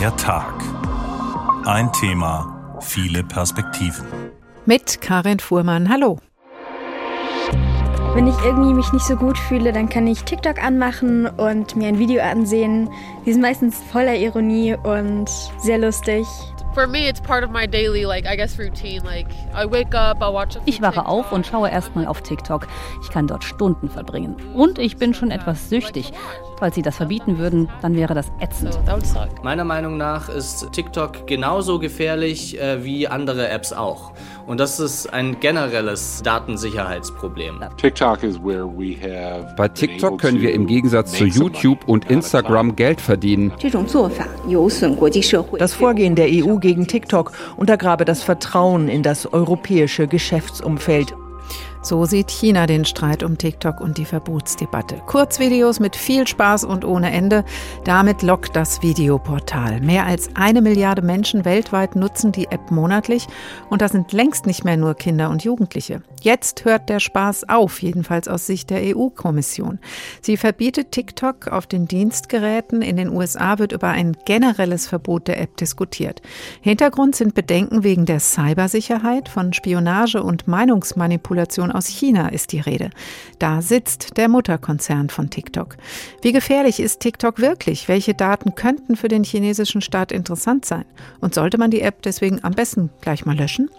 Der Tag. Ein Thema, viele Perspektiven. Mit Karin Fuhrmann. Hallo. Wenn ich irgendwie mich nicht so gut fühle, dann kann ich TikTok anmachen und mir ein Video ansehen. Die sind meistens voller Ironie und sehr lustig. Ich wache auf und schaue erstmal auf TikTok. Ich kann dort Stunden verbringen. Und ich bin schon etwas süchtig. Falls sie das verbieten würden, dann wäre das ätzend. Meiner Meinung nach ist TikTok genauso gefährlich äh, wie andere Apps auch. Und das ist ein generelles Datensicherheitsproblem. Bei TikTok können wir im Gegensatz zu YouTube und Instagram Geld verdienen. Das Vorgehen der EU gegen TikTok untergrabe das Vertrauen in das europäische Geschäftsumfeld. So sieht China den Streit um TikTok und die Verbotsdebatte. Kurzvideos mit viel Spaß und ohne Ende. Damit lockt das Videoportal. Mehr als eine Milliarde Menschen weltweit nutzen die App monatlich und das sind längst nicht mehr nur Kinder und Jugendliche. Jetzt hört der Spaß auf, jedenfalls aus Sicht der EU-Kommission. Sie verbietet TikTok auf den Dienstgeräten. In den USA wird über ein generelles Verbot der App diskutiert. Hintergrund sind Bedenken wegen der Cybersicherheit, von Spionage und Meinungsmanipulation aus China ist die Rede. Da sitzt der Mutterkonzern von TikTok. Wie gefährlich ist TikTok wirklich? Welche Daten könnten für den chinesischen Staat interessant sein? Und sollte man die App deswegen am besten gleich mal löschen?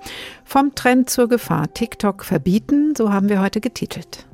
Vom Trend zur Gefahr. TikTok verbieten, so haben wir heute getitelt.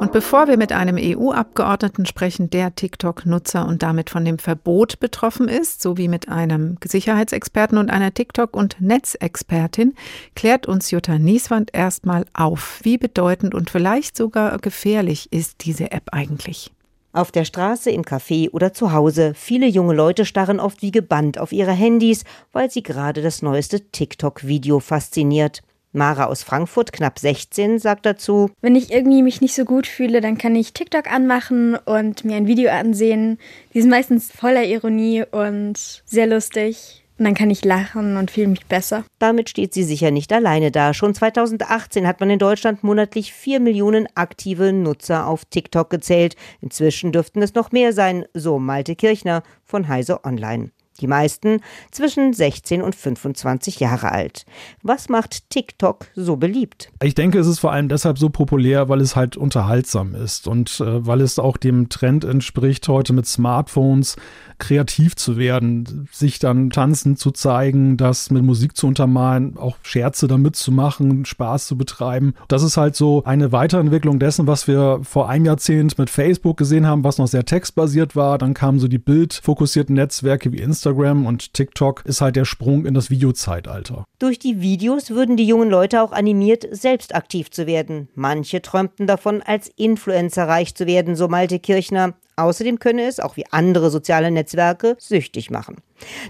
Und bevor wir mit einem EU-Abgeordneten sprechen, der TikTok-Nutzer und damit von dem Verbot betroffen ist, sowie mit einem Sicherheitsexperten und einer TikTok- und Netzexpertin, klärt uns Jutta Nieswand erstmal auf, wie bedeutend und vielleicht sogar gefährlich ist diese App eigentlich. Auf der Straße, im Café oder zu Hause. Viele junge Leute starren oft wie gebannt auf ihre Handys, weil sie gerade das neueste TikTok-Video fasziniert. Mara aus Frankfurt, knapp 16, sagt dazu, Wenn ich irgendwie mich nicht so gut fühle, dann kann ich TikTok anmachen und mir ein Video ansehen. Die sind meistens voller Ironie und sehr lustig. Und dann kann ich lachen und fühle mich besser. Damit steht sie sicher nicht alleine da. Schon 2018 hat man in Deutschland monatlich vier Millionen aktive Nutzer auf TikTok gezählt. Inzwischen dürften es noch mehr sein, so Malte Kirchner von Heise Online. Die meisten zwischen 16 und 25 Jahre alt. Was macht TikTok so beliebt? Ich denke, es ist vor allem deshalb so populär, weil es halt unterhaltsam ist und äh, weil es auch dem Trend entspricht, heute mit Smartphones kreativ zu werden, sich dann tanzen zu zeigen, das mit Musik zu untermalen, auch Scherze damit zu machen, Spaß zu betreiben. Das ist halt so eine Weiterentwicklung dessen, was wir vor einem Jahrzehnt mit Facebook gesehen haben, was noch sehr textbasiert war. Dann kamen so die bildfokussierten Netzwerke wie Instagram und TikTok ist halt der Sprung in das Videozeitalter. Durch die Videos würden die jungen Leute auch animiert, selbst aktiv zu werden. Manche träumten davon, als Influencer reich zu werden, so Malte Kirchner. Außerdem könne es, auch wie andere soziale Netzwerke, süchtig machen.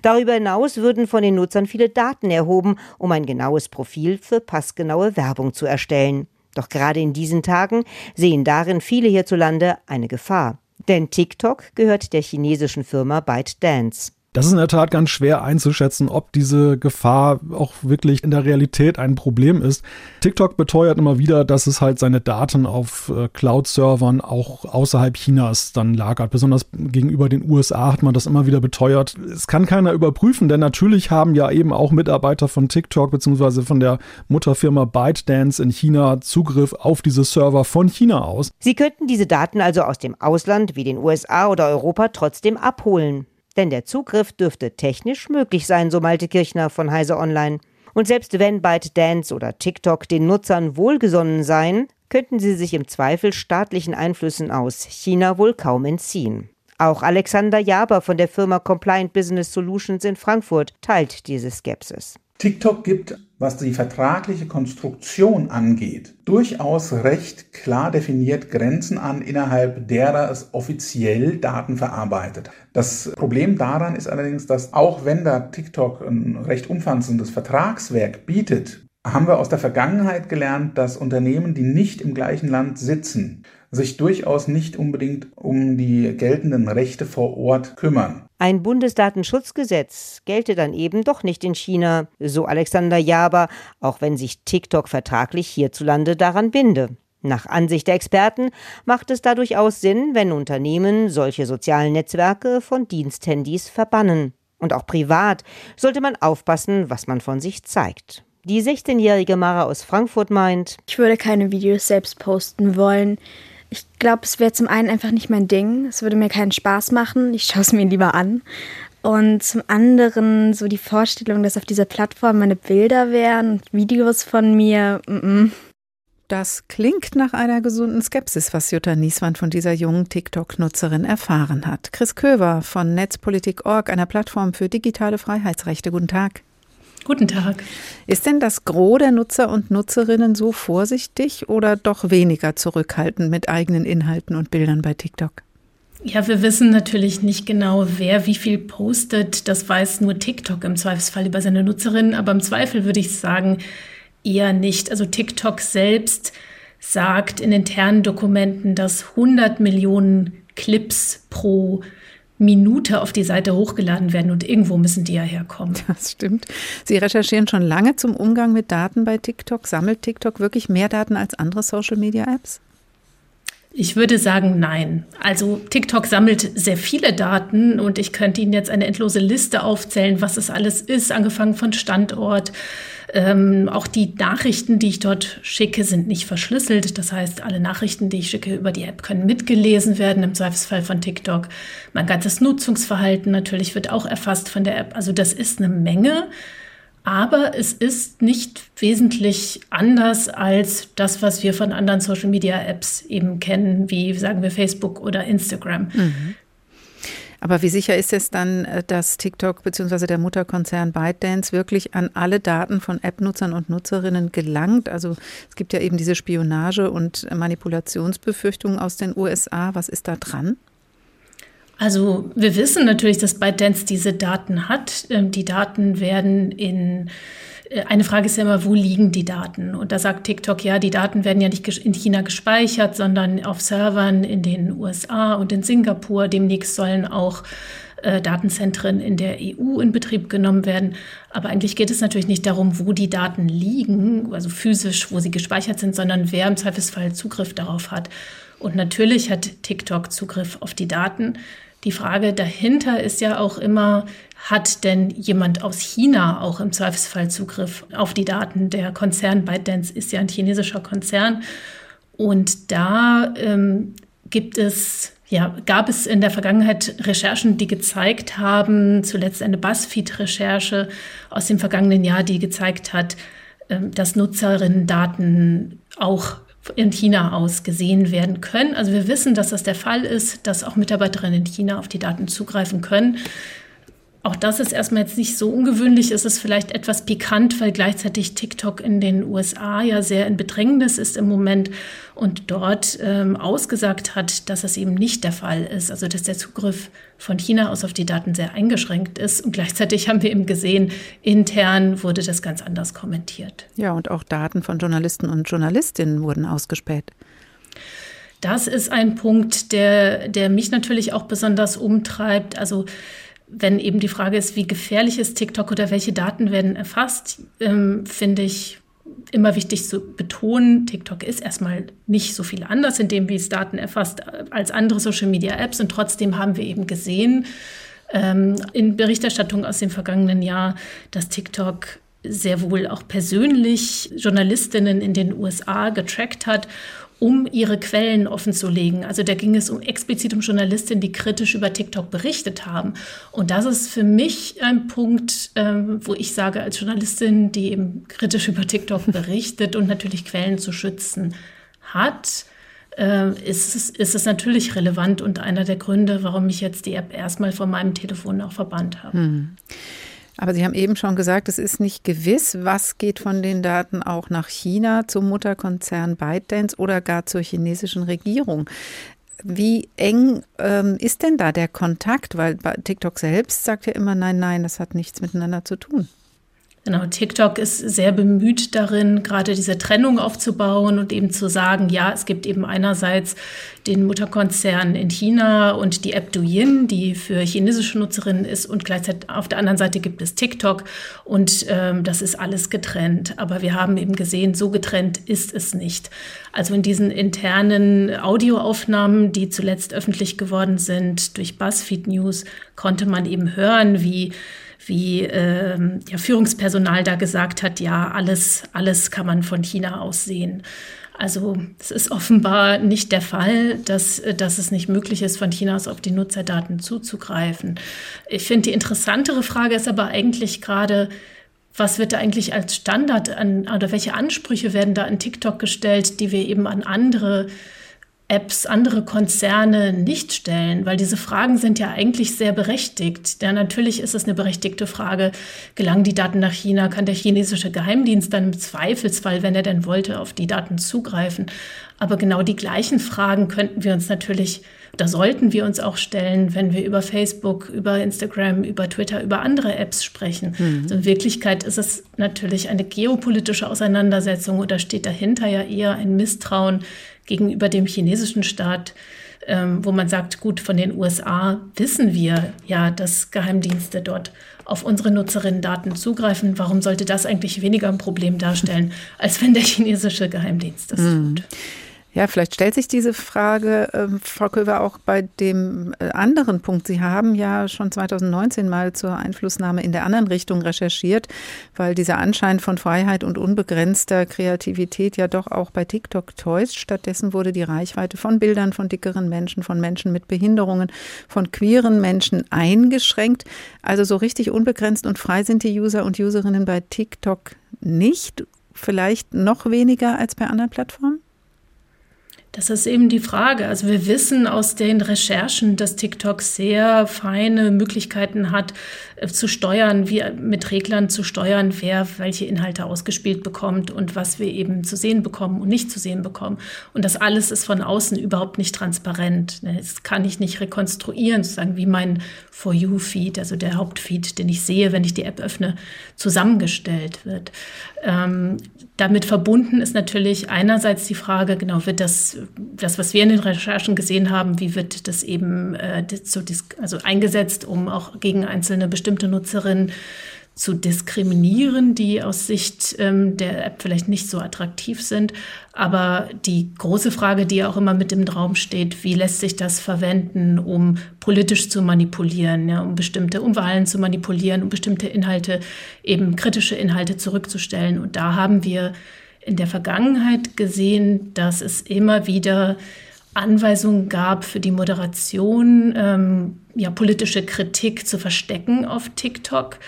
Darüber hinaus würden von den Nutzern viele Daten erhoben, um ein genaues Profil für passgenaue Werbung zu erstellen. Doch gerade in diesen Tagen sehen darin viele hierzulande eine Gefahr. Denn TikTok gehört der chinesischen Firma ByteDance. Das ist in der Tat ganz schwer einzuschätzen, ob diese Gefahr auch wirklich in der Realität ein Problem ist. TikTok beteuert immer wieder, dass es halt seine Daten auf äh, Cloud-Servern auch außerhalb Chinas dann lagert. Besonders gegenüber den USA hat man das immer wieder beteuert. Es kann keiner überprüfen, denn natürlich haben ja eben auch Mitarbeiter von TikTok bzw. von der Mutterfirma ByteDance in China Zugriff auf diese Server von China aus. Sie könnten diese Daten also aus dem Ausland wie den USA oder Europa trotzdem abholen. Denn der Zugriff dürfte technisch möglich sein, so Malte Kirchner von Heise Online. Und selbst wenn ByteDance oder TikTok den Nutzern wohlgesonnen seien, könnten sie sich im Zweifel staatlichen Einflüssen aus China wohl kaum entziehen. Auch Alexander Jaber von der Firma Compliant Business Solutions in Frankfurt teilt diese Skepsis. TikTok gibt, was die vertragliche Konstruktion angeht, durchaus recht klar definiert Grenzen an, innerhalb derer es offiziell Daten verarbeitet. Das Problem daran ist allerdings, dass auch wenn da TikTok ein recht umfassendes Vertragswerk bietet, haben wir aus der Vergangenheit gelernt, dass Unternehmen, die nicht im gleichen Land sitzen, sich durchaus nicht unbedingt um die geltenden Rechte vor Ort kümmern. Ein Bundesdatenschutzgesetz gelte dann eben doch nicht in China, so Alexander Jaber, auch wenn sich TikTok vertraglich hierzulande daran binde. Nach Ansicht der Experten macht es da durchaus Sinn, wenn Unternehmen solche sozialen Netzwerke von Diensthandys verbannen. Und auch privat sollte man aufpassen, was man von sich zeigt. Die 16-jährige Mara aus Frankfurt meint, ich würde keine Videos selbst posten wollen. Ich glaube, es wäre zum einen einfach nicht mein Ding. Es würde mir keinen Spaß machen. Ich schaue es mir lieber an. Und zum anderen so die Vorstellung, dass auf dieser Plattform meine Bilder wären, Videos von mir. Mm -mm. Das klingt nach einer gesunden Skepsis, was Jutta Nieswand von dieser jungen TikTok-Nutzerin erfahren hat. Chris Köver von Netzpolitik.org, einer Plattform für digitale Freiheitsrechte. Guten Tag. Guten Tag. Ist denn das Gros der Nutzer und Nutzerinnen so vorsichtig oder doch weniger zurückhaltend mit eigenen Inhalten und Bildern bei TikTok? Ja, wir wissen natürlich nicht genau, wer wie viel postet. Das weiß nur TikTok im Zweifelsfall über seine Nutzerinnen. Aber im Zweifel würde ich sagen, eher nicht. Also TikTok selbst sagt in internen Dokumenten, dass 100 Millionen Clips pro Minute auf die Seite hochgeladen werden und irgendwo müssen die ja herkommen. Das stimmt. Sie recherchieren schon lange zum Umgang mit Daten bei TikTok. Sammelt TikTok wirklich mehr Daten als andere Social-Media-Apps? Ich würde sagen, nein. Also TikTok sammelt sehr viele Daten und ich könnte Ihnen jetzt eine endlose Liste aufzählen, was es alles ist, angefangen von Standort, ähm, auch die Nachrichten, die ich dort schicke, sind nicht verschlüsselt. Das heißt, alle Nachrichten, die ich schicke über die App, können mitgelesen werden, im Zweifelsfall von TikTok. Mein ganzes Nutzungsverhalten natürlich wird auch erfasst von der App. Also das ist eine Menge. Aber es ist nicht wesentlich anders als das, was wir von anderen Social-Media-Apps eben kennen, wie sagen wir Facebook oder Instagram. Mhm. Aber wie sicher ist es dann, äh, dass TikTok bzw. der Mutterkonzern ByteDance wirklich an alle Daten von App-Nutzern und Nutzerinnen gelangt? Also es gibt ja eben diese Spionage- und Manipulationsbefürchtungen aus den USA. Was ist da dran? Also wir wissen natürlich, dass ByteDance diese Daten hat. Ähm, die Daten werden in eine Frage ist ja immer, wo liegen die Daten? Und da sagt TikTok, ja, die Daten werden ja nicht in China gespeichert, sondern auf Servern in den USA und in Singapur. Demnächst sollen auch äh, Datenzentren in der EU in Betrieb genommen werden. Aber eigentlich geht es natürlich nicht darum, wo die Daten liegen, also physisch, wo sie gespeichert sind, sondern wer im Zweifelsfall Zugriff darauf hat. Und natürlich hat TikTok Zugriff auf die Daten. Die Frage dahinter ist ja auch immer, hat denn jemand aus China auch im Zweifelsfall Zugriff auf die Daten? Der Konzern ByteDance ist ja ein chinesischer Konzern. Und da ähm, gibt es, ja, gab es in der Vergangenheit Recherchen, die gezeigt haben, zuletzt eine BuzzFeed-Recherche aus dem vergangenen Jahr, die gezeigt hat, ähm, dass Nutzerinnen-Daten auch in China aus gesehen werden können. Also wir wissen, dass das der Fall ist, dass auch Mitarbeiterinnen in China auf die Daten zugreifen können. Auch das ist erstmal jetzt nicht so ungewöhnlich. Es ist vielleicht etwas pikant, weil gleichzeitig TikTok in den USA ja sehr in Bedrängnis ist im Moment und dort ähm, ausgesagt hat, dass das eben nicht der Fall ist. Also dass der Zugriff von China aus auf die Daten sehr eingeschränkt ist. Und gleichzeitig haben wir eben gesehen, intern wurde das ganz anders kommentiert. Ja, und auch Daten von Journalisten und Journalistinnen wurden ausgespäht. Das ist ein Punkt, der, der mich natürlich auch besonders umtreibt. Also wenn eben die Frage ist, wie gefährlich ist TikTok oder welche Daten werden erfasst, ähm, finde ich immer wichtig zu betonen, TikTok ist erstmal nicht so viel anders in dem, wie es Daten erfasst, äh, als andere Social-Media-Apps. Und trotzdem haben wir eben gesehen ähm, in Berichterstattung aus dem vergangenen Jahr, dass TikTok sehr wohl auch persönlich Journalistinnen in den USA getrackt hat um ihre Quellen offenzulegen. Also da ging es um explizit um Journalistinnen, die kritisch über TikTok berichtet haben. Und das ist für mich ein Punkt, ähm, wo ich sage, als Journalistin, die eben kritisch über TikTok berichtet und natürlich Quellen zu schützen hat, äh, ist, es, ist es natürlich relevant und einer der Gründe, warum ich jetzt die App erstmal von meinem Telefon auch verbannt habe. Hm. Aber Sie haben eben schon gesagt, es ist nicht gewiss, was geht von den Daten auch nach China zum Mutterkonzern ByteDance oder gar zur chinesischen Regierung. Wie eng ähm, ist denn da der Kontakt? Weil TikTok selbst sagt ja immer, nein, nein, das hat nichts miteinander zu tun. Genau, TikTok ist sehr bemüht darin, gerade diese Trennung aufzubauen und eben zu sagen, ja, es gibt eben einerseits den Mutterkonzern in China und die App Douyin, die für chinesische Nutzerinnen ist und gleichzeitig auf der anderen Seite gibt es TikTok und ähm, das ist alles getrennt. Aber wir haben eben gesehen, so getrennt ist es nicht. Also in diesen internen Audioaufnahmen, die zuletzt öffentlich geworden sind durch BuzzFeed News, konnte man eben hören, wie wie ähm, ja, Führungspersonal da gesagt hat, ja, alles, alles kann man von China aus sehen. Also es ist offenbar nicht der Fall, dass, dass es nicht möglich ist, von China aus auf die Nutzerdaten zuzugreifen. Ich finde, die interessantere Frage ist aber eigentlich gerade, was wird da eigentlich als Standard an, oder welche Ansprüche werden da an TikTok gestellt, die wir eben an andere Apps, andere Konzerne nicht stellen, weil diese Fragen sind ja eigentlich sehr berechtigt. Ja, natürlich ist es eine berechtigte Frage, gelangen die Daten nach China, kann der chinesische Geheimdienst dann im Zweifelsfall, wenn er denn wollte, auf die Daten zugreifen. Aber genau die gleichen Fragen könnten wir uns natürlich, da sollten wir uns auch stellen, wenn wir über Facebook, über Instagram, über Twitter, über andere Apps sprechen. Mhm. Also in Wirklichkeit ist es natürlich eine geopolitische Auseinandersetzung oder steht dahinter ja eher ein Misstrauen gegenüber dem chinesischen Staat, ähm, wo man sagt, gut, von den USA wissen wir ja, dass Geheimdienste dort auf unsere Nutzerinnen-Daten zugreifen. Warum sollte das eigentlich weniger ein Problem darstellen, als wenn der chinesische Geheimdienst das mhm. Ja, vielleicht stellt sich diese Frage, äh, Frau Köver, auch bei dem äh, anderen Punkt. Sie haben ja schon 2019 mal zur Einflussnahme in der anderen Richtung recherchiert, weil dieser Anschein von Freiheit und unbegrenzter Kreativität ja doch auch bei TikTok täuscht. Stattdessen wurde die Reichweite von Bildern von dickeren Menschen, von Menschen mit Behinderungen, von queeren Menschen eingeschränkt. Also so richtig unbegrenzt und frei sind die User und Userinnen bei TikTok nicht. Vielleicht noch weniger als bei anderen Plattformen? Das ist eben die Frage. Also wir wissen aus den Recherchen, dass TikTok sehr feine Möglichkeiten hat, äh, zu steuern, wie mit Reglern zu steuern, wer welche Inhalte ausgespielt bekommt und was wir eben zu sehen bekommen und nicht zu sehen bekommen. Und das alles ist von außen überhaupt nicht transparent. Ne, das kann ich nicht rekonstruieren, sozusagen wie mein For You-Feed, also der Hauptfeed, den ich sehe, wenn ich die App öffne, zusammengestellt wird. Ähm, damit verbunden ist natürlich einerseits die Frage, genau, wird das, das, was wir in den Recherchen gesehen haben, wie wird das eben äh, so also eingesetzt, um auch gegen einzelne bestimmte Nutzerinnen zu diskriminieren, die aus Sicht ähm, der App vielleicht nicht so attraktiv sind. Aber die große Frage, die auch immer mit im Raum steht, wie lässt sich das verwenden, um politisch zu manipulieren, ja, um bestimmte um Wahlen zu manipulieren, um bestimmte Inhalte, eben kritische Inhalte zurückzustellen. Und da haben wir in der Vergangenheit gesehen, dass es immer wieder Anweisungen gab für die Moderation, ähm, ja, politische Kritik zu verstecken auf TikTok.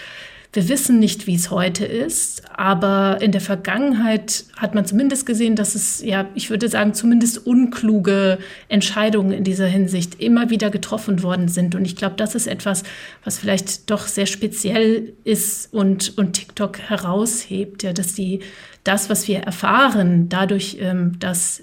Wir wissen nicht, wie es heute ist, aber in der Vergangenheit hat man zumindest gesehen, dass es, ja, ich würde sagen, zumindest unkluge Entscheidungen in dieser Hinsicht immer wieder getroffen worden sind. Und ich glaube, das ist etwas, was vielleicht doch sehr speziell ist und, und TikTok heraushebt, ja, dass die, das, was wir erfahren, dadurch, ähm, dass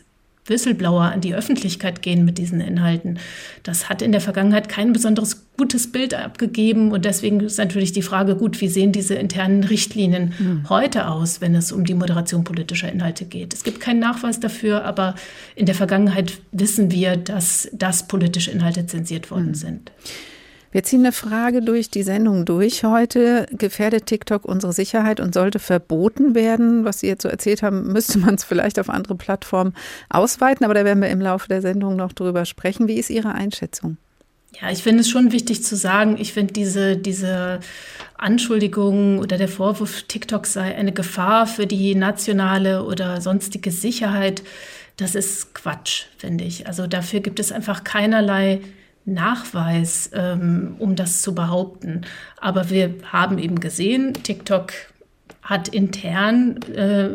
Whistleblower an die Öffentlichkeit gehen mit diesen Inhalten. Das hat in der Vergangenheit kein besonderes gutes Bild abgegeben. Und deswegen ist natürlich die Frage, gut, wie sehen diese internen Richtlinien mhm. heute aus, wenn es um die Moderation politischer Inhalte geht? Es gibt keinen Nachweis dafür, aber in der Vergangenheit wissen wir, dass das politische Inhalte zensiert worden mhm. sind. Wir ziehen eine Frage durch die Sendung durch heute. Gefährdet TikTok unsere Sicherheit und sollte verboten werden? Was Sie jetzt so erzählt haben, müsste man es vielleicht auf andere Plattformen ausweiten, aber da werden wir im Laufe der Sendung noch drüber sprechen. Wie ist Ihre Einschätzung? Ja, ich finde es schon wichtig zu sagen, ich finde diese, diese Anschuldigung oder der Vorwurf, TikTok sei eine Gefahr für die nationale oder sonstige Sicherheit, das ist Quatsch, finde ich. Also dafür gibt es einfach keinerlei Nachweis, ähm, um das zu behaupten. Aber wir haben eben gesehen, TikTok hat intern, äh,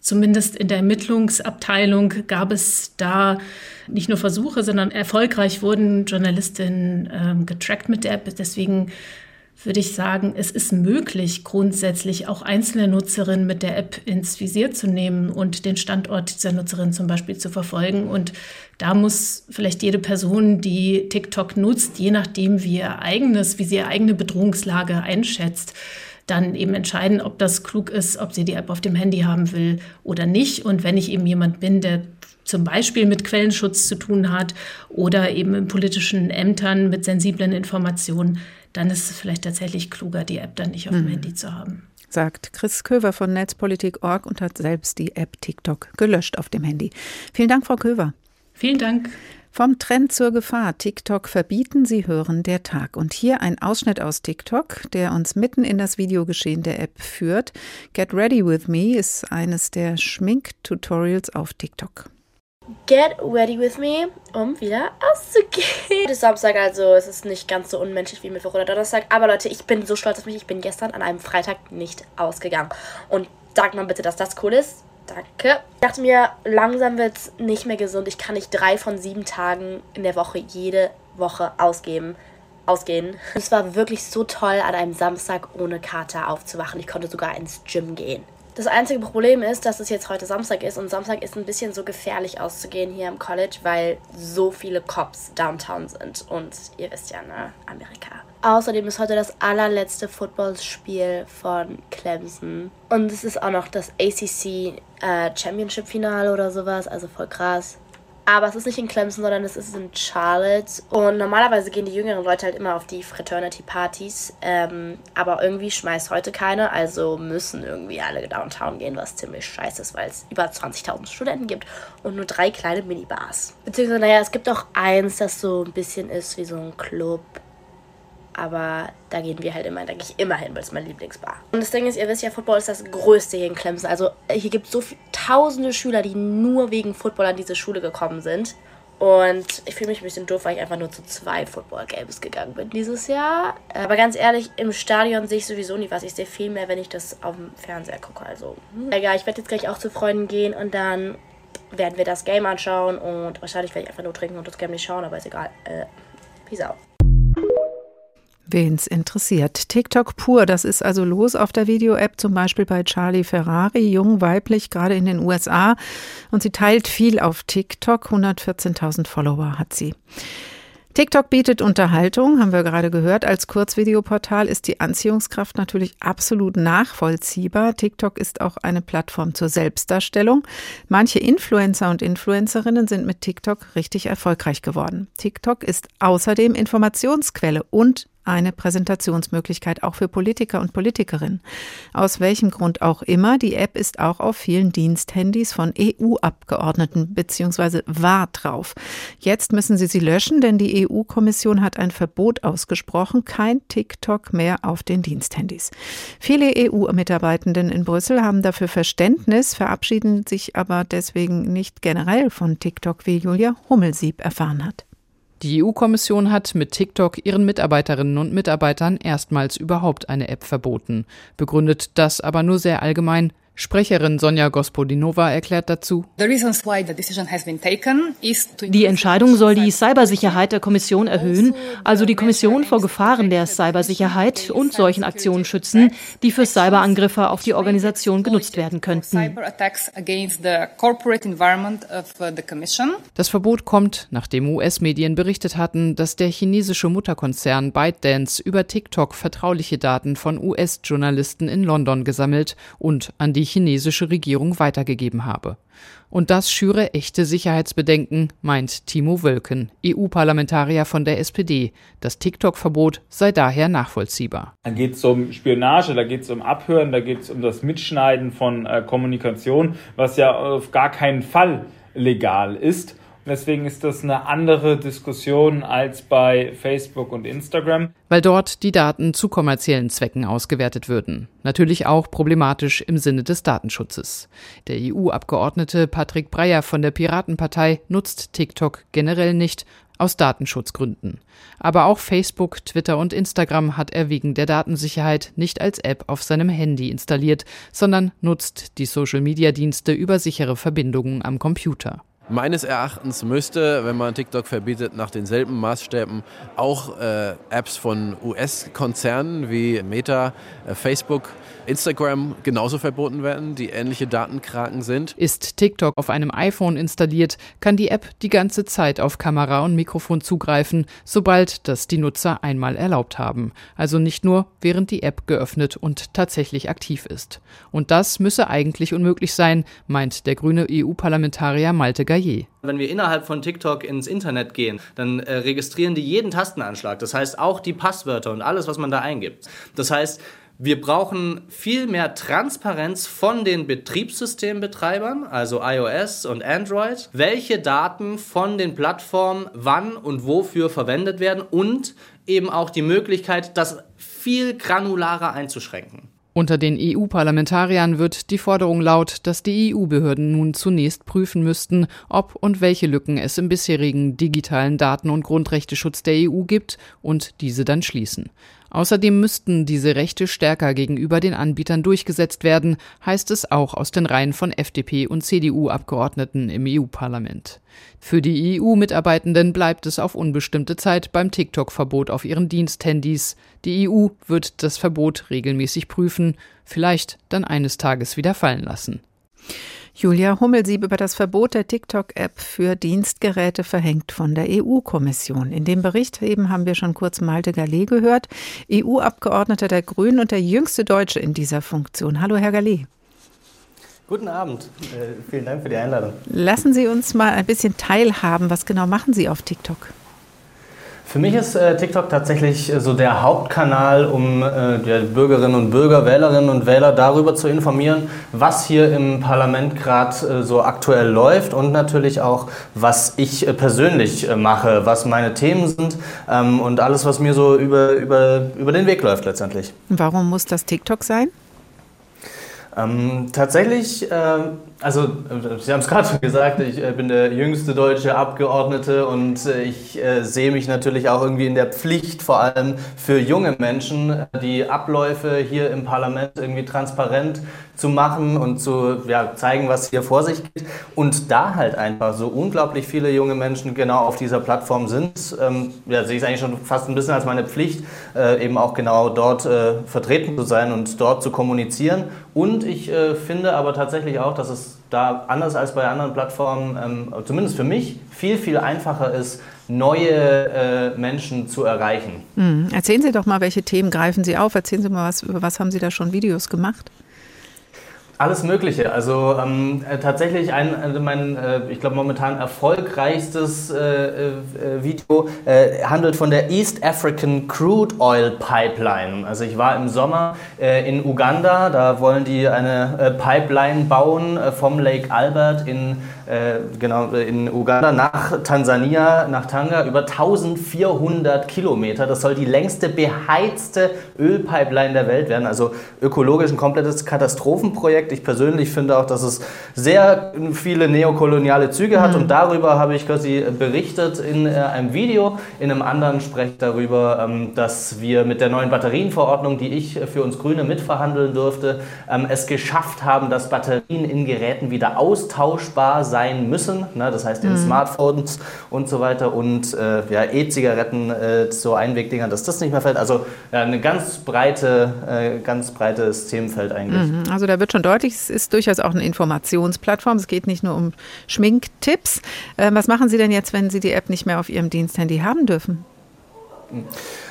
zumindest in der Ermittlungsabteilung, gab es da nicht nur Versuche, sondern erfolgreich wurden Journalistinnen ähm, getrackt mit der App. Deswegen würde ich sagen, es ist möglich, grundsätzlich auch einzelne Nutzerinnen mit der App ins Visier zu nehmen und den Standort dieser Nutzerin zum Beispiel zu verfolgen. Und da muss vielleicht jede Person, die TikTok nutzt, je nachdem, wie ihr eigenes, wie sie ihre eigene Bedrohungslage einschätzt, dann eben entscheiden, ob das klug ist, ob sie die App auf dem Handy haben will oder nicht. Und wenn ich eben jemand bin, der zum Beispiel mit Quellenschutz zu tun hat oder eben in politischen Ämtern mit sensiblen Informationen, dann ist es vielleicht tatsächlich kluger, die App dann nicht auf dem mhm. Handy zu haben. Sagt Chris Köver von Netzpolitik.org und hat selbst die App TikTok gelöscht auf dem Handy. Vielen Dank, Frau Köver. Vielen Dank. Vom Trend zur Gefahr. TikTok verbieten, Sie hören der Tag. Und hier ein Ausschnitt aus TikTok, der uns mitten in das Videogeschehen der App führt. Get Ready With Me ist eines der Schmink-Tutorials auf TikTok. Get ready with me, um wieder auszugehen. Es ist Samstag, also es ist nicht ganz so unmenschlich wie Mittwoch oder Donnerstag. Aber Leute, ich bin so stolz auf mich. Ich bin gestern an einem Freitag nicht ausgegangen. Und sagt mal bitte, dass das cool ist. Danke. Ich dachte mir, langsam wird es nicht mehr gesund. Ich kann nicht drei von sieben Tagen in der Woche jede Woche ausgeben. Ausgehen. Es war wirklich so toll, an einem Samstag ohne Kater aufzuwachen. Ich konnte sogar ins Gym gehen. Das einzige Problem ist, dass es jetzt heute Samstag ist und Samstag ist ein bisschen so gefährlich auszugehen hier im College, weil so viele Cops downtown sind und ihr wisst ja, ne, Amerika. Außerdem ist heute das allerletzte Footballspiel von Clemson und es ist auch noch das ACC äh, Championship Finale oder sowas, also voll krass. Aber es ist nicht in Clemson, sondern es ist in Charlotte. Und normalerweise gehen die jüngeren Leute halt immer auf die Fraternity-Partys. Ähm, aber irgendwie schmeißt heute keiner, also müssen irgendwie alle downtown gehen, was ziemlich scheiße ist, weil es über 20.000 Studenten gibt und nur drei kleine Minibars. Beziehungsweise, naja, es gibt auch eins, das so ein bisschen ist wie so ein Club aber da gehen wir halt immer, gehe ich immer hin, weil es mein Lieblingsbar. Und das Ding ist, ihr wisst ja, Football ist das Größte hier in Clemson. Also hier gibt es so viele, tausende Schüler, die nur wegen Football an diese Schule gekommen sind. Und ich fühle mich ein bisschen doof, weil ich einfach nur zu zwei Football-Games gegangen bin dieses Jahr. Aber ganz ehrlich, im Stadion sehe ich sowieso nie was. Ich sehe viel mehr, wenn ich das auf dem Fernseher gucke. Also, hm. egal, ich werde jetzt gleich auch zu Freunden gehen und dann werden wir das Game anschauen. Und wahrscheinlich werde ich einfach nur trinken und das Game nicht schauen, aber ist egal. Äh, peace out. Wen's interessiert. TikTok pur, das ist also los auf der Video-App, zum Beispiel bei Charlie Ferrari, jung, weiblich, gerade in den USA. Und sie teilt viel auf TikTok. 114.000 Follower hat sie. TikTok bietet Unterhaltung, haben wir gerade gehört. Als Kurzvideoportal ist die Anziehungskraft natürlich absolut nachvollziehbar. TikTok ist auch eine Plattform zur Selbstdarstellung. Manche Influencer und Influencerinnen sind mit TikTok richtig erfolgreich geworden. TikTok ist außerdem Informationsquelle und eine Präsentationsmöglichkeit auch für Politiker und Politikerinnen. Aus welchem Grund auch immer, die App ist auch auf vielen Diensthandys von EU-Abgeordneten bzw. war drauf. Jetzt müssen sie sie löschen, denn die EU-Kommission hat ein Verbot ausgesprochen, kein TikTok mehr auf den Diensthandys. Viele EU-Mitarbeitenden in Brüssel haben dafür Verständnis, verabschieden sich aber deswegen nicht generell von TikTok, wie Julia Hummelsieb erfahren hat. Die EU-Kommission hat mit TikTok ihren Mitarbeiterinnen und Mitarbeitern erstmals überhaupt eine App verboten, begründet das aber nur sehr allgemein. Sprecherin Sonja Gospodinova erklärt dazu. Die Entscheidung soll die Cybersicherheit der Kommission erhöhen, also die Kommission vor Gefahren der Cybersicherheit und solchen Aktionen schützen, die für Cyberangriffe auf die Organisation genutzt werden könnten. Das Verbot kommt, nachdem US-Medien berichtet hatten, dass der chinesische Mutterkonzern ByteDance über TikTok vertrauliche Daten von US-Journalisten in London gesammelt und an die chinesische Regierung weitergegeben habe. Und das schüre echte Sicherheitsbedenken, meint Timo Wölken, EU-Parlamentarier von der SPD. Das TikTok-Verbot sei daher nachvollziehbar. Da geht es um Spionage, da geht es um Abhören, da geht es um das Mitschneiden von äh, Kommunikation, was ja auf gar keinen Fall legal ist. Deswegen ist das eine andere Diskussion als bei Facebook und Instagram. Weil dort die Daten zu kommerziellen Zwecken ausgewertet würden. Natürlich auch problematisch im Sinne des Datenschutzes. Der EU-Abgeordnete Patrick Breyer von der Piratenpartei nutzt TikTok generell nicht, aus Datenschutzgründen. Aber auch Facebook, Twitter und Instagram hat er wegen der Datensicherheit nicht als App auf seinem Handy installiert, sondern nutzt die Social-Media-Dienste über sichere Verbindungen am Computer. Meines Erachtens müsste, wenn man TikTok verbietet, nach denselben Maßstäben auch äh, Apps von US-Konzernen wie Meta, äh, Facebook, Instagram genauso verboten werden, die ähnliche Datenkraken sind. Ist TikTok auf einem iPhone installiert, kann die App die ganze Zeit auf Kamera und Mikrofon zugreifen, sobald das die Nutzer einmal erlaubt haben. Also nicht nur, während die App geöffnet und tatsächlich aktiv ist. Und das müsse eigentlich unmöglich sein, meint der grüne EU-Parlamentarier Malte Gaillet. Wenn wir innerhalb von TikTok ins Internet gehen, dann äh, registrieren die jeden Tastenanschlag. Das heißt auch die Passwörter und alles, was man da eingibt. Das heißt, wir brauchen viel mehr Transparenz von den Betriebssystembetreibern, also iOS und Android, welche Daten von den Plattformen wann und wofür verwendet werden und eben auch die Möglichkeit, das viel granularer einzuschränken. Unter den EU-Parlamentariern wird die Forderung laut, dass die EU-Behörden nun zunächst prüfen müssten, ob und welche Lücken es im bisherigen digitalen Daten- und Grundrechteschutz der EU gibt und diese dann schließen. Außerdem müssten diese Rechte stärker gegenüber den Anbietern durchgesetzt werden, heißt es auch aus den Reihen von FDP und CDU-Abgeordneten im EU-Parlament. Für die EU-Mitarbeitenden bleibt es auf unbestimmte Zeit beim TikTok-Verbot auf ihren Diensthandys. Die EU wird das Verbot regelmäßig prüfen, vielleicht dann eines Tages wieder fallen lassen. Julia Hummelsieb über das Verbot der TikTok-App für Dienstgeräte verhängt von der EU-Kommission. In dem Bericht eben haben wir schon kurz Malte Gallet gehört, EU-Abgeordneter der Grünen und der jüngste Deutsche in dieser Funktion. Hallo, Herr Gallet. Guten Abend. Äh, vielen Dank für die Einladung. Lassen Sie uns mal ein bisschen teilhaben. Was genau machen Sie auf TikTok? Für mich ist äh, TikTok tatsächlich äh, so der Hauptkanal, um äh, Bürgerinnen und Bürger, Wählerinnen und Wähler darüber zu informieren, was hier im Parlament gerade äh, so aktuell läuft und natürlich auch, was ich äh, persönlich äh, mache, was meine Themen sind ähm, und alles, was mir so über, über, über den Weg läuft letztendlich. Warum muss das TikTok sein? Ähm, tatsächlich, äh, also äh, Sie haben es gerade schon gesagt, ich äh, bin der jüngste deutsche Abgeordnete und äh, ich äh, sehe mich natürlich auch irgendwie in der Pflicht, vor allem für junge Menschen, die Abläufe hier im Parlament irgendwie transparent zu machen und zu ja, zeigen, was hier vor sich geht. Und da halt einfach so unglaublich viele junge Menschen genau auf dieser Plattform sind, ähm, ja, sehe ich es eigentlich schon fast ein bisschen als meine Pflicht, äh, eben auch genau dort äh, vertreten zu sein und dort zu kommunizieren. Und ich äh, finde aber tatsächlich auch, dass es da anders als bei anderen Plattformen, ähm, zumindest für mich, viel, viel einfacher ist, neue äh, Menschen zu erreichen. Mhm. Erzählen Sie doch mal, welche Themen greifen Sie auf? Erzählen Sie mal, was, über was haben Sie da schon Videos gemacht? Alles Mögliche. Also ähm, äh, tatsächlich ein, also mein, äh, ich glaube momentan erfolgreichstes äh, äh, Video äh, handelt von der East African Crude Oil Pipeline. Also ich war im Sommer äh, in Uganda, da wollen die eine Pipeline bauen vom Lake Albert in genau in Uganda nach Tansania, nach Tanga über 1400 Kilometer. Das soll die längste beheizte Ölpipeline der Welt werden. Also ökologisch ein komplettes Katastrophenprojekt. Projekt. Ich persönlich finde auch, dass es sehr viele neokoloniale Züge hat mhm. und darüber habe ich quasi berichtet in äh, einem Video. In einem anderen spreche ich darüber, ähm, dass wir mit der neuen Batterienverordnung, die ich für uns Grüne mitverhandeln durfte, ähm, es geschafft haben, dass Batterien in Geräten wieder austauschbar sein müssen. Ne? Das heißt in mhm. Smartphones und so weiter und äh, ja, E-Zigaretten, äh, so Einwegdingern, dass das nicht mehr fällt. Also ja, eine ganz breite, äh, ganz breites Themenfeld eigentlich. Mhm. Also da wird schon deutlich deutlich, es ist durchaus auch eine Informationsplattform. Es geht nicht nur um Schminktipps. Ähm, was machen Sie denn jetzt, wenn Sie die App nicht mehr auf Ihrem Diensthandy haben dürfen?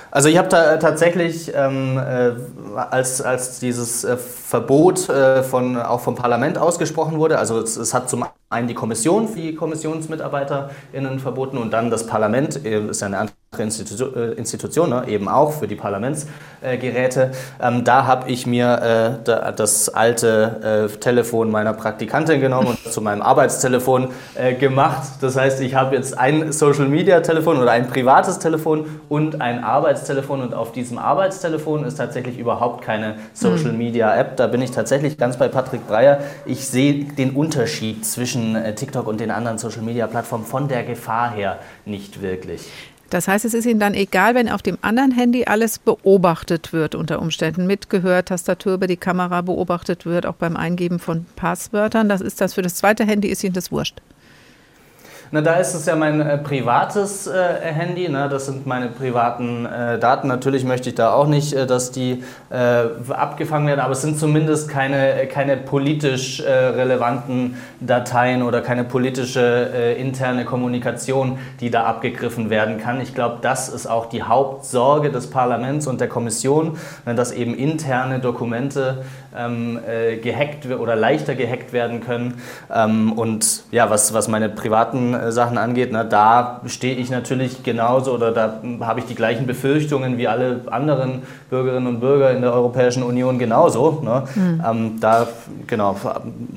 Also ich habe da tatsächlich, ähm, äh, als, als dieses äh, Verbot äh, von, auch vom Parlament ausgesprochen wurde, also es, es hat zum einen die Kommission für die KommissionsmitarbeiterInnen verboten und dann das Parlament, äh, ist ja eine andere Institu äh, Institution, ne, eben auch für die Parlamentsgeräte. Ähm, da habe ich mir äh, das alte äh, Telefon meiner Praktikantin genommen und zu meinem Arbeitstelefon äh, gemacht. Das heißt, ich habe jetzt ein Social-Media-Telefon oder ein privates Telefon und ein Arbeitstelefon und auf diesem Arbeitstelefon ist tatsächlich überhaupt keine Social-Media-App. Da bin ich tatsächlich ganz bei Patrick Breyer. Ich sehe den Unterschied zwischen äh, TikTok und den anderen Social-Media-Plattformen von der Gefahr her nicht wirklich. Das heißt, es ist Ihnen dann egal, wenn auf dem anderen Handy alles beobachtet wird, unter Umständen mitgehört, Tastatur über die Kamera beobachtet wird, auch beim Eingeben von Passwörtern. Das ist das für das zweite Handy, ist Ihnen das wurscht? Na, da ist es ja mein äh, privates äh, Handy, ne? das sind meine privaten äh, Daten. Natürlich möchte ich da auch nicht, äh, dass die äh, abgefangen werden, aber es sind zumindest keine, keine politisch äh, relevanten Dateien oder keine politische interne Kommunikation, die da abgegriffen werden kann. Ich glaube, das ist auch die Hauptsorge des Parlaments und der Kommission, ne, dass eben interne Dokumente ähm, gehackt oder leichter gehackt werden können. Ähm, und ja, was, was meine privaten äh, Sachen angeht, na, da stehe ich natürlich genauso oder da habe ich die gleichen Befürchtungen wie alle anderen Bürgerinnen und Bürger in der Europäischen Union genauso. Ne? Mhm. Ähm, da genau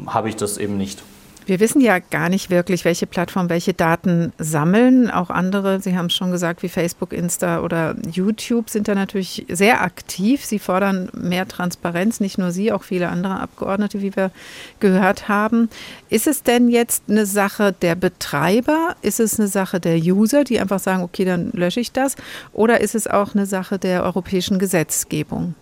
habe ich das eben nicht. Wir wissen ja gar nicht wirklich, welche Plattformen welche Daten sammeln. Auch andere, Sie haben es schon gesagt, wie Facebook, Insta oder YouTube sind da natürlich sehr aktiv. Sie fordern mehr Transparenz, nicht nur Sie, auch viele andere Abgeordnete, wie wir gehört haben. Ist es denn jetzt eine Sache der Betreiber? Ist es eine Sache der User, die einfach sagen, okay, dann lösche ich das? Oder ist es auch eine Sache der europäischen Gesetzgebung?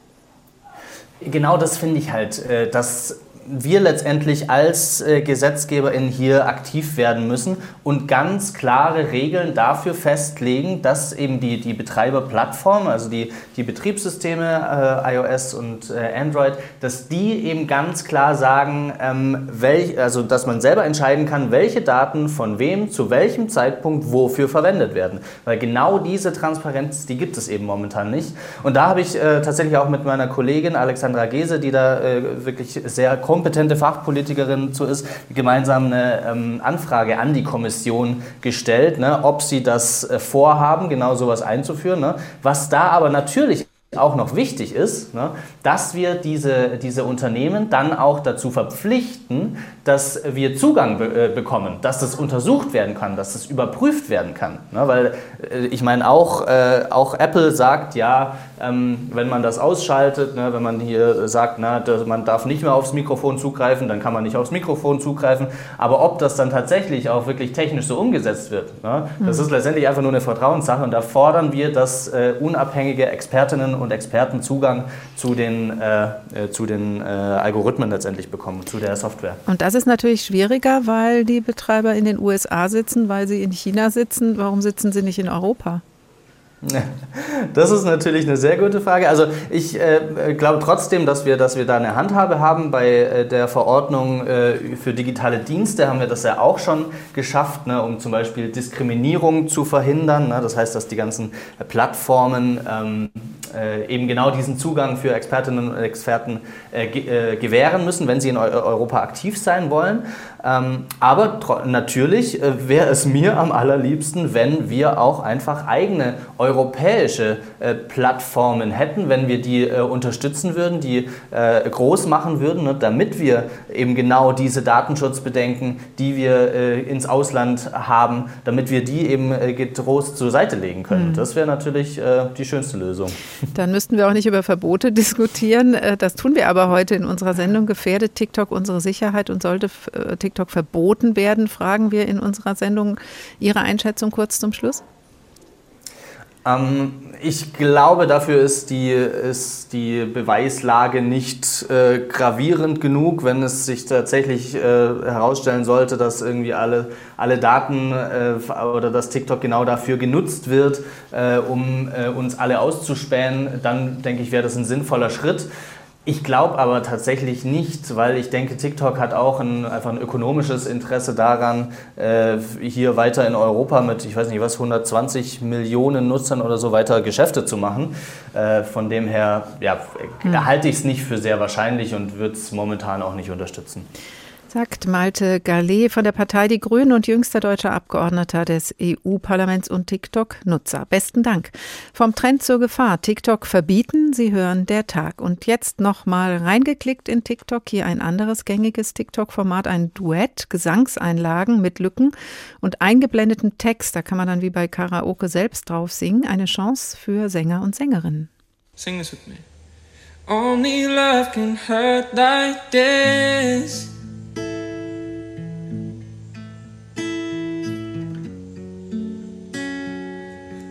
Genau das finde ich halt, äh, dass wir letztendlich als äh, GesetzgeberInnen hier aktiv werden müssen und ganz klare Regeln dafür festlegen, dass eben die, die Betreiberplattformen, also die, die Betriebssysteme äh, iOS und äh, Android, dass die eben ganz klar sagen, ähm, welch, also dass man selber entscheiden kann, welche Daten von wem zu welchem Zeitpunkt wofür verwendet werden. Weil genau diese Transparenz, die gibt es eben momentan nicht. Und da habe ich äh, tatsächlich auch mit meiner Kollegin Alexandra Gese, die da äh, wirklich sehr konkret kompetente Fachpolitikerin zu ist, gemeinsam eine ähm, Anfrage an die Kommission gestellt, ne, ob sie das äh, vorhaben, genau sowas einzuführen. Ne. Was da aber natürlich auch noch wichtig ist, ne, dass wir diese, diese Unternehmen dann auch dazu verpflichten, dass wir Zugang be äh, bekommen, dass das untersucht werden kann, dass das überprüft werden kann. Ne, weil äh, ich meine, auch, äh, auch Apple sagt, ja, ähm, wenn man das ausschaltet, ne, wenn man hier sagt, na, man darf nicht mehr aufs Mikrofon zugreifen, dann kann man nicht aufs Mikrofon zugreifen. Aber ob das dann tatsächlich auch wirklich technisch so umgesetzt wird, ne, das mhm. ist letztendlich einfach nur eine Vertrauenssache. Und da fordern wir, dass äh, unabhängige Expertinnen und Experten Zugang zu den, äh, äh, zu den äh, Algorithmen letztendlich bekommen, zu der Software. Und das ist natürlich schwieriger, weil die Betreiber in den USA sitzen, weil sie in China sitzen. Warum sitzen sie nicht in Europa? Das ist natürlich eine sehr gute Frage. Also ich äh, glaube trotzdem, dass wir, dass wir da eine Handhabe haben. Bei äh, der Verordnung äh, für digitale Dienste haben wir das ja auch schon geschafft, ne, um zum Beispiel Diskriminierung zu verhindern. Ne? Das heißt, dass die ganzen Plattformen ähm, äh, eben genau diesen Zugang für Expertinnen und Experten äh, äh, gewähren müssen, wenn sie in Eu Europa aktiv sein wollen. Ähm, aber natürlich äh, wäre es mir am allerliebsten, wenn wir auch einfach eigene europäische äh, Plattformen hätten, wenn wir die äh, unterstützen würden, die äh, groß machen würden, ne, damit wir eben genau diese Datenschutzbedenken, die wir äh, ins Ausland haben, damit wir die eben äh, getrost zur Seite legen können. Mhm. Das wäre natürlich die schönste Lösung. Dann müssten wir auch nicht über Verbote diskutieren. Das tun wir aber heute in unserer Sendung. Gefährdet TikTok unsere Sicherheit und sollte TikTok TikTok verboten werden, fragen wir in unserer Sendung. Ihre Einschätzung kurz zum Schluss? Ähm, ich glaube, dafür ist die, ist die Beweislage nicht äh, gravierend genug, wenn es sich tatsächlich äh, herausstellen sollte, dass irgendwie alle, alle Daten äh, oder dass TikTok genau dafür genutzt wird, äh, um äh, uns alle auszuspähen. Dann denke ich, wäre das ein sinnvoller Schritt. Ich glaube aber tatsächlich nicht, weil ich denke, TikTok hat auch ein, einfach ein ökonomisches Interesse daran, äh, hier weiter in Europa mit, ich weiß nicht was, 120 Millionen Nutzern oder so weiter Geschäfte zu machen. Äh, von dem her ja, hm. halte ich es nicht für sehr wahrscheinlich und würde es momentan auch nicht unterstützen sagt Malte Gallet von der Partei Die Grünen und jüngster deutscher Abgeordneter des EU-Parlaments und TikTok-Nutzer. Besten Dank. Vom Trend zur Gefahr. TikTok verbieten. Sie hören der Tag. Und jetzt nochmal reingeklickt in TikTok. Hier ein anderes gängiges TikTok-Format, ein Duett, Gesangseinlagen mit Lücken und eingeblendeten Text. Da kann man dann wie bei Karaoke selbst drauf singen. Eine Chance für Sänger und Sängerinnen. Sing this with me. Only love can hurt like this.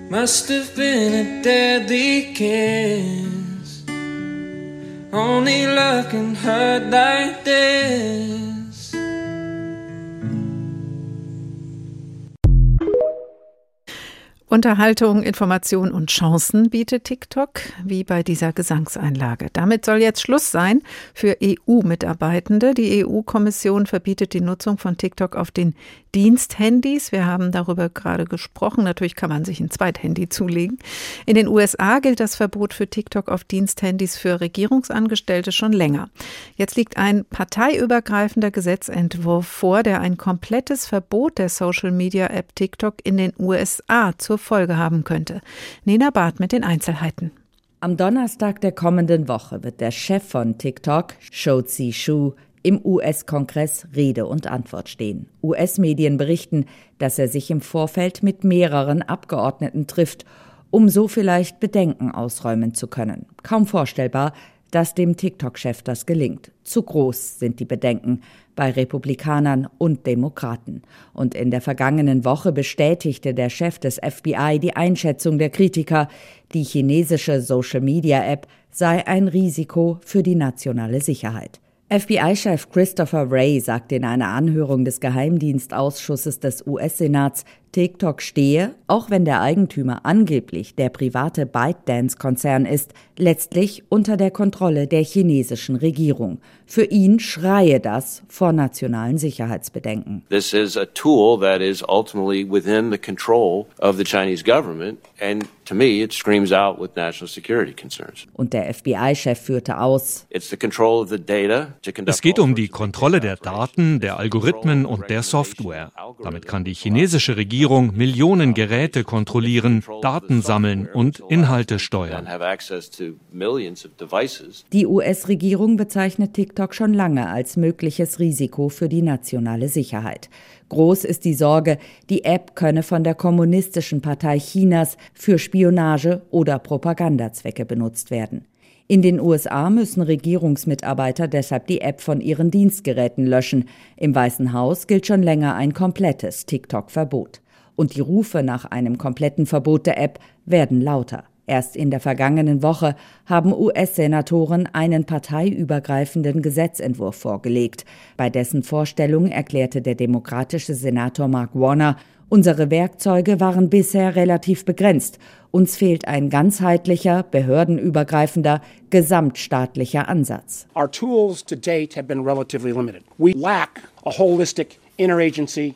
Must have been a deadly kiss. Only love can hurt like this. Unterhaltung, Information und Chancen bietet TikTok, wie bei dieser Gesangseinlage. Damit soll jetzt Schluss sein für EU-Mitarbeitende. Die EU-Kommission verbietet die Nutzung von TikTok auf den Diensthandys. Wir haben darüber gerade gesprochen. Natürlich kann man sich ein Zweithandy zulegen. In den USA gilt das Verbot für TikTok auf Diensthandys für Regierungsangestellte schon länger. Jetzt liegt ein parteiübergreifender Gesetzentwurf vor, der ein komplettes Verbot der Social-Media-App TikTok in den USA zur Folge haben könnte. Nina Barth mit den Einzelheiten. Am Donnerstag der kommenden Woche wird der Chef von TikTok, Shou Shu, im US-Kongress Rede und Antwort stehen. US-Medien berichten, dass er sich im Vorfeld mit mehreren Abgeordneten trifft, um so vielleicht Bedenken ausräumen zu können. Kaum vorstellbar, dass dem TikTok-Chef das gelingt. Zu groß sind die Bedenken bei Republikanern und Demokraten. Und in der vergangenen Woche bestätigte der Chef des FBI die Einschätzung der Kritiker, die chinesische Social-Media-App sei ein Risiko für die nationale Sicherheit. FBI-Chef Christopher Wray sagte in einer Anhörung des Geheimdienstausschusses des US-Senats, TikTok stehe, auch wenn der Eigentümer angeblich der private ByteDance-Konzern ist, letztlich unter der Kontrolle der chinesischen Regierung. Für ihn schreie das vor nationalen Sicherheitsbedenken. This is a tool that is ultimately within the control of the Chinese government and to me it screams out with national security concerns. Und der FBI-Chef führte aus: It's the control of the data to conduct Es geht um die Kontrolle der Daten, der Algorithmen und der Software. Damit kann die chinesische Regierung Regierung Millionen Geräte kontrollieren, Daten sammeln und Inhalte steuern. Die US-Regierung bezeichnet TikTok schon lange als mögliches Risiko für die nationale Sicherheit. Groß ist die Sorge, die App könne von der Kommunistischen Partei Chinas für Spionage oder Propagandazwecke benutzt werden. In den USA müssen Regierungsmitarbeiter deshalb die App von ihren Dienstgeräten löschen. Im Weißen Haus gilt schon länger ein komplettes TikTok-Verbot und die Rufe nach einem kompletten Verbot der App werden lauter. Erst in der vergangenen Woche haben US-Senatoren einen parteiübergreifenden Gesetzentwurf vorgelegt. Bei dessen Vorstellung erklärte der demokratische Senator Mark Warner, unsere Werkzeuge waren bisher relativ begrenzt. Uns fehlt ein ganzheitlicher, behördenübergreifender, gesamtstaatlicher Ansatz. Our tools to date have been relatively limited. We lack a holistic interagency.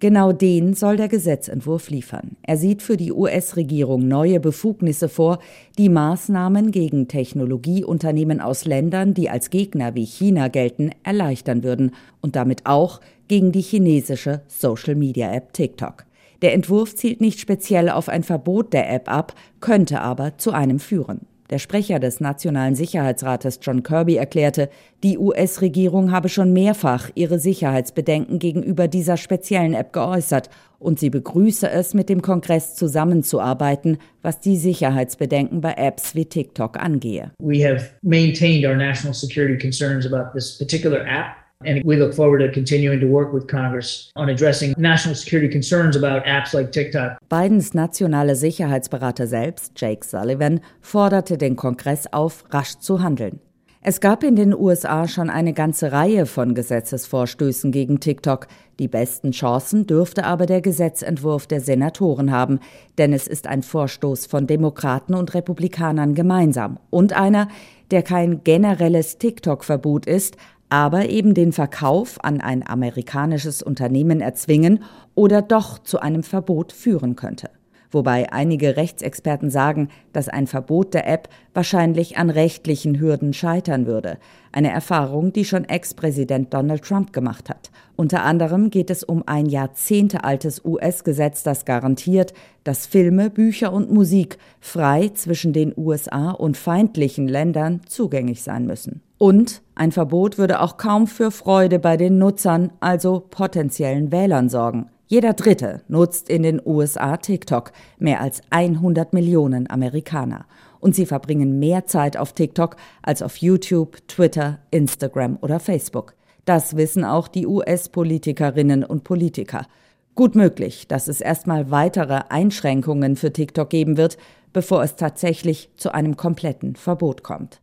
Genau den soll der Gesetzentwurf liefern. Er sieht für die US-Regierung neue Befugnisse vor, die Maßnahmen gegen Technologieunternehmen aus Ländern, die als Gegner wie China gelten, erleichtern würden und damit auch gegen die chinesische Social-Media-App TikTok. Der Entwurf zielt nicht speziell auf ein Verbot der App ab, könnte aber zu einem führen. Der Sprecher des Nationalen Sicherheitsrates John Kirby erklärte, die US-Regierung habe schon mehrfach ihre Sicherheitsbedenken gegenüber dieser speziellen App geäußert und sie begrüße es, mit dem Kongress zusammenzuarbeiten, was die Sicherheitsbedenken bei Apps wie TikTok angehe. We have maintained our national security concerns about this particular app. And we look forward to continuing to work with Congress on addressing national security concerns about apps like TikTok. Bidens nationale Sicherheitsberater selbst, Jake Sullivan, forderte den Kongress auf, rasch zu handeln. Es gab in den USA schon eine ganze Reihe von Gesetzesvorstößen gegen TikTok. Die besten Chancen dürfte aber der Gesetzentwurf der Senatoren haben, denn es ist ein Vorstoß von Demokraten und Republikanern gemeinsam und einer, der kein generelles TikTok-Verbot ist, aber eben den Verkauf an ein amerikanisches Unternehmen erzwingen oder doch zu einem Verbot führen könnte. Wobei einige Rechtsexperten sagen, dass ein Verbot der App wahrscheinlich an rechtlichen Hürden scheitern würde. Eine Erfahrung, die schon Ex-Präsident Donald Trump gemacht hat. Unter anderem geht es um ein jahrzehntealtes US-Gesetz, das garantiert, dass Filme, Bücher und Musik frei zwischen den USA und feindlichen Ländern zugänglich sein müssen. Und ein Verbot würde auch kaum für Freude bei den Nutzern, also potenziellen Wählern sorgen. Jeder Dritte nutzt in den USA TikTok, mehr als 100 Millionen Amerikaner. Und sie verbringen mehr Zeit auf TikTok als auf YouTube, Twitter, Instagram oder Facebook. Das wissen auch die US-Politikerinnen und Politiker. Gut möglich, dass es erstmal weitere Einschränkungen für TikTok geben wird, bevor es tatsächlich zu einem kompletten Verbot kommt.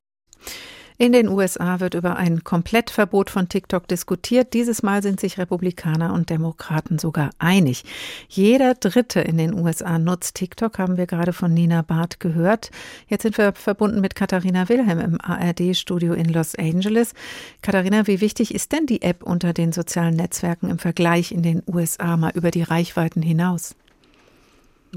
In den USA wird über ein Komplettverbot von TikTok diskutiert. Dieses Mal sind sich Republikaner und Demokraten sogar einig. Jeder Dritte in den USA nutzt TikTok, haben wir gerade von Nina Barth gehört. Jetzt sind wir verbunden mit Katharina Wilhelm im ARD-Studio in Los Angeles. Katharina, wie wichtig ist denn die App unter den sozialen Netzwerken im Vergleich in den USA mal über die Reichweiten hinaus?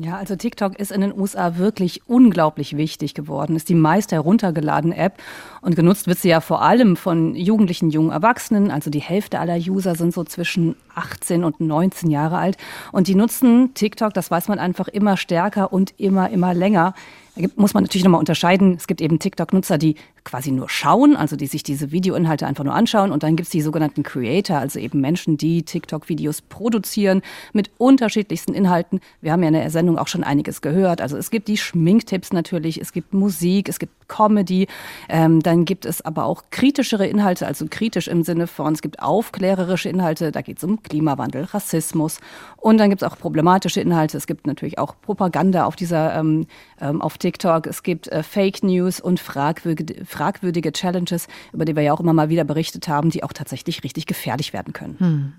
Ja, also TikTok ist in den USA wirklich unglaublich wichtig geworden, ist die meist heruntergeladene App und genutzt wird sie ja vor allem von jugendlichen, jungen Erwachsenen. Also die Hälfte aller User sind so zwischen 18 und 19 Jahre alt und die nutzen TikTok, das weiß man einfach immer stärker und immer, immer länger. Muss man natürlich nochmal unterscheiden. Es gibt eben TikTok-Nutzer, die quasi nur schauen, also die sich diese Videoinhalte einfach nur anschauen. Und dann gibt es die sogenannten Creator, also eben Menschen, die TikTok-Videos produzieren mit unterschiedlichsten Inhalten. Wir haben ja in der Sendung auch schon einiges gehört. Also es gibt die Schminktipps natürlich, es gibt Musik, es gibt Comedy. Ähm, dann gibt es aber auch kritischere Inhalte, also kritisch im Sinne von, es gibt aufklärerische Inhalte, da geht es um Klimawandel, Rassismus. Und dann gibt es auch problematische Inhalte. Es gibt natürlich auch Propaganda auf dieser, ähm, ähm auf TikTok. Es gibt äh, Fake News und fragwürdige, fragwürdige Challenges, über die wir ja auch immer mal wieder berichtet haben, die auch tatsächlich richtig gefährlich werden können. Hm.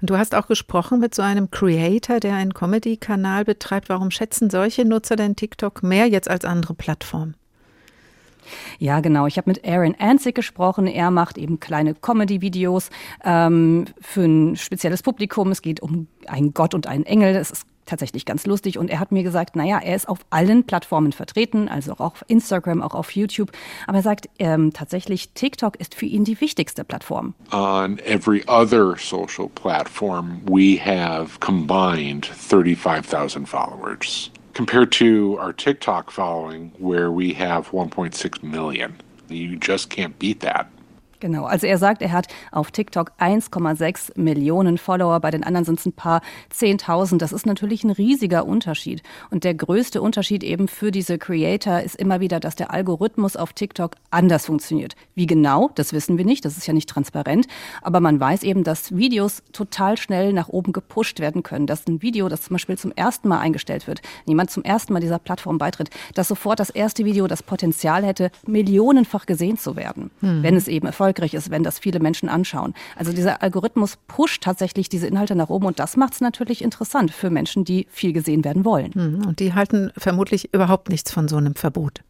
Du hast auch gesprochen mit so einem Creator, der einen Comedy-Kanal betreibt. Warum schätzen solche Nutzer denn TikTok mehr jetzt als andere Plattformen? Ja, genau. Ich habe mit Aaron Anzig gesprochen. Er macht eben kleine Comedy-Videos ähm, für ein spezielles Publikum. Es geht um einen Gott und einen Engel. Das ist tatsächlich ganz lustig. Und er hat mir gesagt, naja, er ist auf allen Plattformen vertreten, also auch auf Instagram, auch auf YouTube. Aber er sagt ähm, tatsächlich, TikTok ist für ihn die wichtigste Plattform. On every other social platform, we have combined 35,000 followers. Compared to our TikTok following, where we have 1.6 million. You just can't beat that. Genau, also er sagt, er hat auf TikTok 1,6 Millionen Follower, bei den anderen sind es ein paar Zehntausend. Das ist natürlich ein riesiger Unterschied. Und der größte Unterschied eben für diese Creator ist immer wieder, dass der Algorithmus auf TikTok anders funktioniert. Wie genau, das wissen wir nicht, das ist ja nicht transparent, aber man weiß eben, dass Videos total schnell nach oben gepusht werden können. Dass ein Video, das zum Beispiel zum ersten Mal eingestellt wird, jemand zum ersten Mal dieser Plattform beitritt, dass sofort das erste Video das Potenzial hätte, millionenfach gesehen zu werden, hm. wenn es eben erfolgreich erfolgreich ist, wenn das viele Menschen anschauen. Also dieser Algorithmus pusht tatsächlich diese Inhalte nach oben und das macht es natürlich interessant für Menschen, die viel gesehen werden wollen. Hm, und die halten vermutlich überhaupt nichts von so einem Verbot.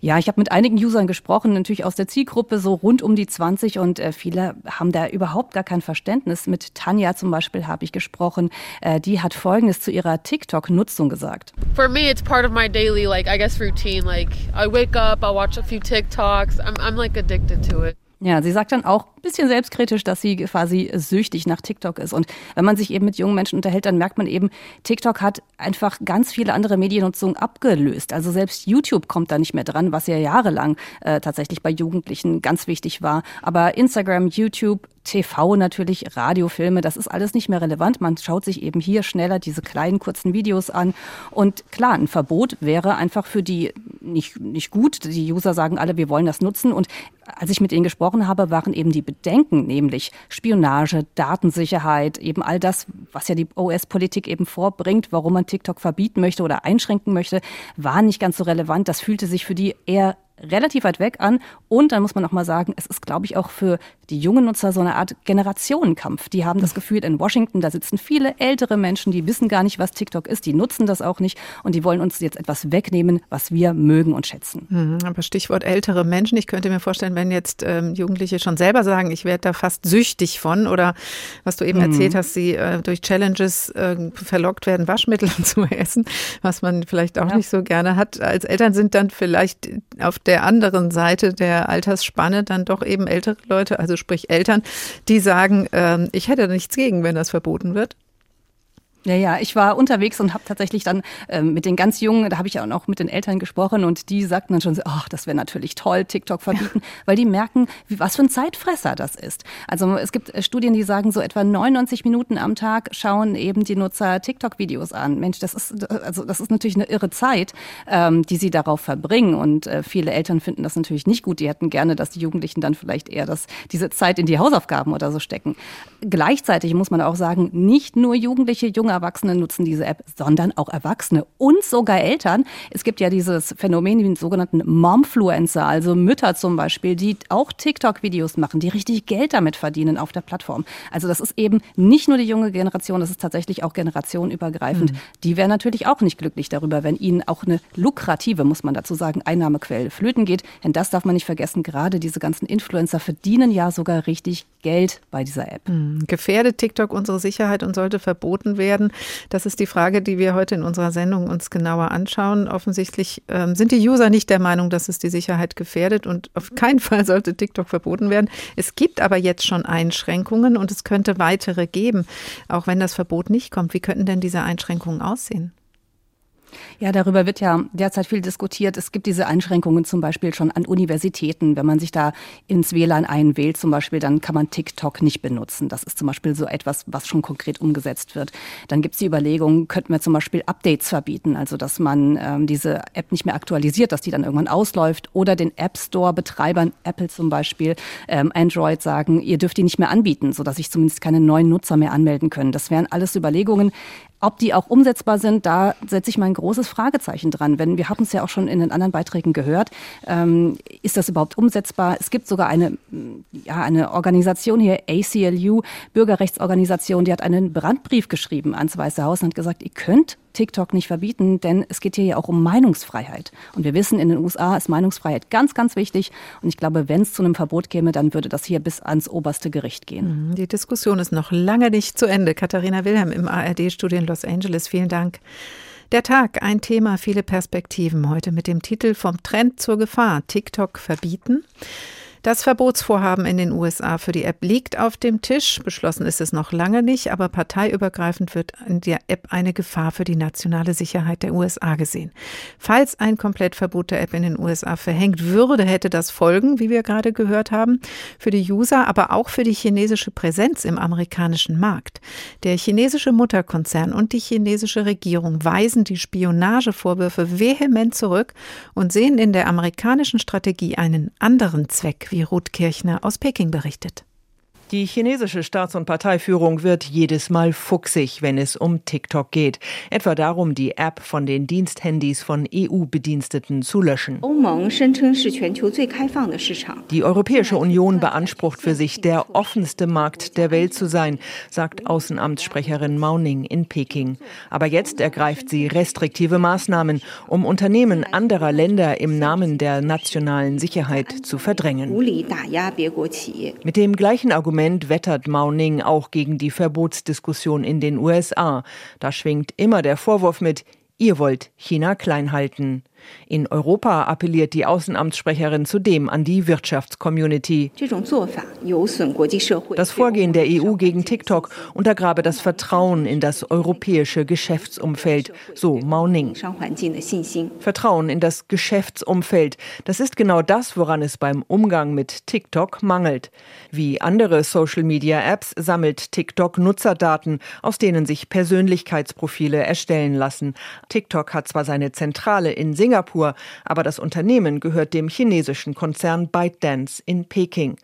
Ja, ich habe mit einigen Usern gesprochen, natürlich aus der Zielgruppe so rund um die 20 und äh, viele haben da überhaupt gar kein Verständnis. Mit Tanja zum Beispiel habe ich gesprochen. Äh, die hat Folgendes zu ihrer TikTok-Nutzung gesagt. For me, it's part of my daily, like I guess, routine. Like I wake up, I watch a few TikToks. I'm, I'm like addicted to it. Ja, sie sagt dann auch ein bisschen selbstkritisch, dass sie quasi süchtig nach TikTok ist. Und wenn man sich eben mit jungen Menschen unterhält, dann merkt man eben, TikTok hat einfach ganz viele andere Mediennutzungen abgelöst. Also selbst YouTube kommt da nicht mehr dran, was ja jahrelang äh, tatsächlich bei Jugendlichen ganz wichtig war. Aber Instagram, YouTube, TV natürlich, Radiofilme, das ist alles nicht mehr relevant. Man schaut sich eben hier schneller diese kleinen kurzen Videos an. Und klar, ein Verbot wäre einfach für die nicht, nicht gut. Die User sagen alle, wir wollen das nutzen. Und als ich mit ihnen gesprochen habe, waren eben die Bedenken, nämlich Spionage, Datensicherheit, eben all das, was ja die OS-Politik eben vorbringt, warum man TikTok verbieten möchte oder einschränken möchte, war nicht ganz so relevant. Das fühlte sich für die eher relativ weit weg an. Und dann muss man auch mal sagen, es ist, glaube ich, auch für die jungen Nutzer so eine Art Generationenkampf. Die haben das Gefühl, in Washington, da sitzen viele ältere Menschen, die wissen gar nicht, was TikTok ist, die nutzen das auch nicht und die wollen uns jetzt etwas wegnehmen, was wir mögen und schätzen. Mhm, aber Stichwort ältere Menschen. Ich könnte mir vorstellen, wenn jetzt ähm, Jugendliche schon selber sagen, ich werde da fast süchtig von oder was du eben mhm. erzählt hast, sie äh, durch Challenges äh, verlockt werden, Waschmittel zu essen, was man vielleicht auch ja. nicht so gerne hat. Als Eltern sind dann vielleicht auf der anderen Seite der Altersspanne dann doch eben ältere Leute, also sprich Eltern, die sagen, äh, ich hätte nichts gegen, wenn das verboten wird. Ja, ja, ich war unterwegs und habe tatsächlich dann ähm, mit den ganz Jungen, da habe ich ja auch noch mit den Eltern gesprochen und die sagten dann schon so, ach, das wäre natürlich toll, TikTok verbieten, ja. weil die merken, wie, was für ein Zeitfresser das ist. Also es gibt äh, Studien, die sagen, so etwa 99 Minuten am Tag schauen eben die Nutzer TikTok-Videos an. Mensch, das ist also das ist natürlich eine irre Zeit, ähm, die sie darauf verbringen und äh, viele Eltern finden das natürlich nicht gut. Die hätten gerne, dass die Jugendlichen dann vielleicht eher das, diese Zeit in die Hausaufgaben oder so stecken. Gleichzeitig muss man auch sagen, nicht nur Jugendliche, junge Erwachsene nutzen diese App, sondern auch Erwachsene und sogar Eltern. Es gibt ja dieses Phänomen, den sogenannten Momfluencer, also Mütter zum Beispiel, die auch TikTok-Videos machen, die richtig Geld damit verdienen auf der Plattform. Also das ist eben nicht nur die junge Generation, das ist tatsächlich auch generationenübergreifend. Mhm. Die wären natürlich auch nicht glücklich darüber, wenn ihnen auch eine lukrative, muss man dazu sagen, Einnahmequelle flöten geht. Denn das darf man nicht vergessen, gerade diese ganzen Influencer verdienen ja sogar richtig Geld bei dieser App. Mhm. Gefährdet TikTok unsere Sicherheit und sollte verboten werden? Das ist die Frage, die wir heute in unserer Sendung uns genauer anschauen. Offensichtlich ähm, sind die User nicht der Meinung, dass es die Sicherheit gefährdet und auf keinen Fall sollte TikTok verboten werden. Es gibt aber jetzt schon Einschränkungen und es könnte weitere geben, auch wenn das Verbot nicht kommt. Wie könnten denn diese Einschränkungen aussehen? Ja, darüber wird ja derzeit viel diskutiert. Es gibt diese Einschränkungen zum Beispiel schon an Universitäten. Wenn man sich da ins WLAN einwählt zum Beispiel, dann kann man TikTok nicht benutzen. Das ist zum Beispiel so etwas, was schon konkret umgesetzt wird. Dann gibt es die Überlegung, könnten wir zum Beispiel Updates verbieten, also dass man ähm, diese App nicht mehr aktualisiert, dass die dann irgendwann ausläuft oder den App Store-Betreibern, Apple zum Beispiel, ähm, Android sagen, ihr dürft die nicht mehr anbieten, sodass sich zumindest keine neuen Nutzer mehr anmelden können. Das wären alles Überlegungen. Ob die auch umsetzbar sind, da setze ich mal ein großes Fragezeichen dran. Wenn wir haben es ja auch schon in den anderen Beiträgen gehört, ähm, ist das überhaupt umsetzbar? Es gibt sogar eine, ja, eine Organisation hier, ACLU, Bürgerrechtsorganisation, die hat einen Brandbrief geschrieben ans Weiße Haus und hat gesagt, ihr könnt TikTok nicht verbieten, denn es geht hier ja auch um Meinungsfreiheit. Und wir wissen, in den USA ist Meinungsfreiheit ganz, ganz wichtig. Und ich glaube, wenn es zu einem Verbot käme, dann würde das hier bis ans oberste Gericht gehen. Mhm, die Diskussion ist noch lange nicht zu Ende. Katharina Wilhelm im ARD-Studio in Los Angeles, vielen Dank. Der Tag, ein Thema, viele Perspektiven. Heute mit dem Titel Vom Trend zur Gefahr. TikTok verbieten. Das Verbotsvorhaben in den USA für die App liegt auf dem Tisch. Beschlossen ist es noch lange nicht, aber parteiübergreifend wird in der App eine Gefahr für die nationale Sicherheit der USA gesehen. Falls ein Komplettverbot der App in den USA verhängt würde, hätte das Folgen, wie wir gerade gehört haben, für die User, aber auch für die chinesische Präsenz im amerikanischen Markt. Der chinesische Mutterkonzern und die chinesische Regierung weisen die Spionagevorwürfe vehement zurück und sehen in der amerikanischen Strategie einen anderen Zweck wie Ruth Kirchner aus Peking berichtet. Die chinesische Staats- und Parteiführung wird jedes Mal fuchsig, wenn es um TikTok geht. Etwa darum, die App von den Diensthandys von EU-Bediensteten zu löschen. Die Europäische Union beansprucht für sich, der offenste Markt der Welt zu sein, sagt Außenamtssprecherin Mao Ning in Peking. Aber jetzt ergreift sie restriktive Maßnahmen, um Unternehmen anderer Länder im Namen der nationalen Sicherheit zu verdrängen. Mit dem gleichen Argument Argument wettert Mauning auch gegen die Verbotsdiskussion in den USA. Da schwingt immer der Vorwurf mit, ihr wollt China klein halten. In Europa appelliert die Außenamtssprecherin zudem an die Wirtschaftscommunity. Das Vorgehen der EU gegen TikTok untergrabe das Vertrauen in das europäische Geschäftsumfeld, so Mauning. Vertrauen in das Geschäftsumfeld, das ist genau das, woran es beim Umgang mit TikTok mangelt. Wie andere Social-Media-Apps sammelt TikTok Nutzerdaten, aus denen sich Persönlichkeitsprofile erstellen lassen. TikTok hat zwar seine Zentrale in Singapur, Aber das Unternehmen gehört dem chinesischen Konzern ByteDance in Peking.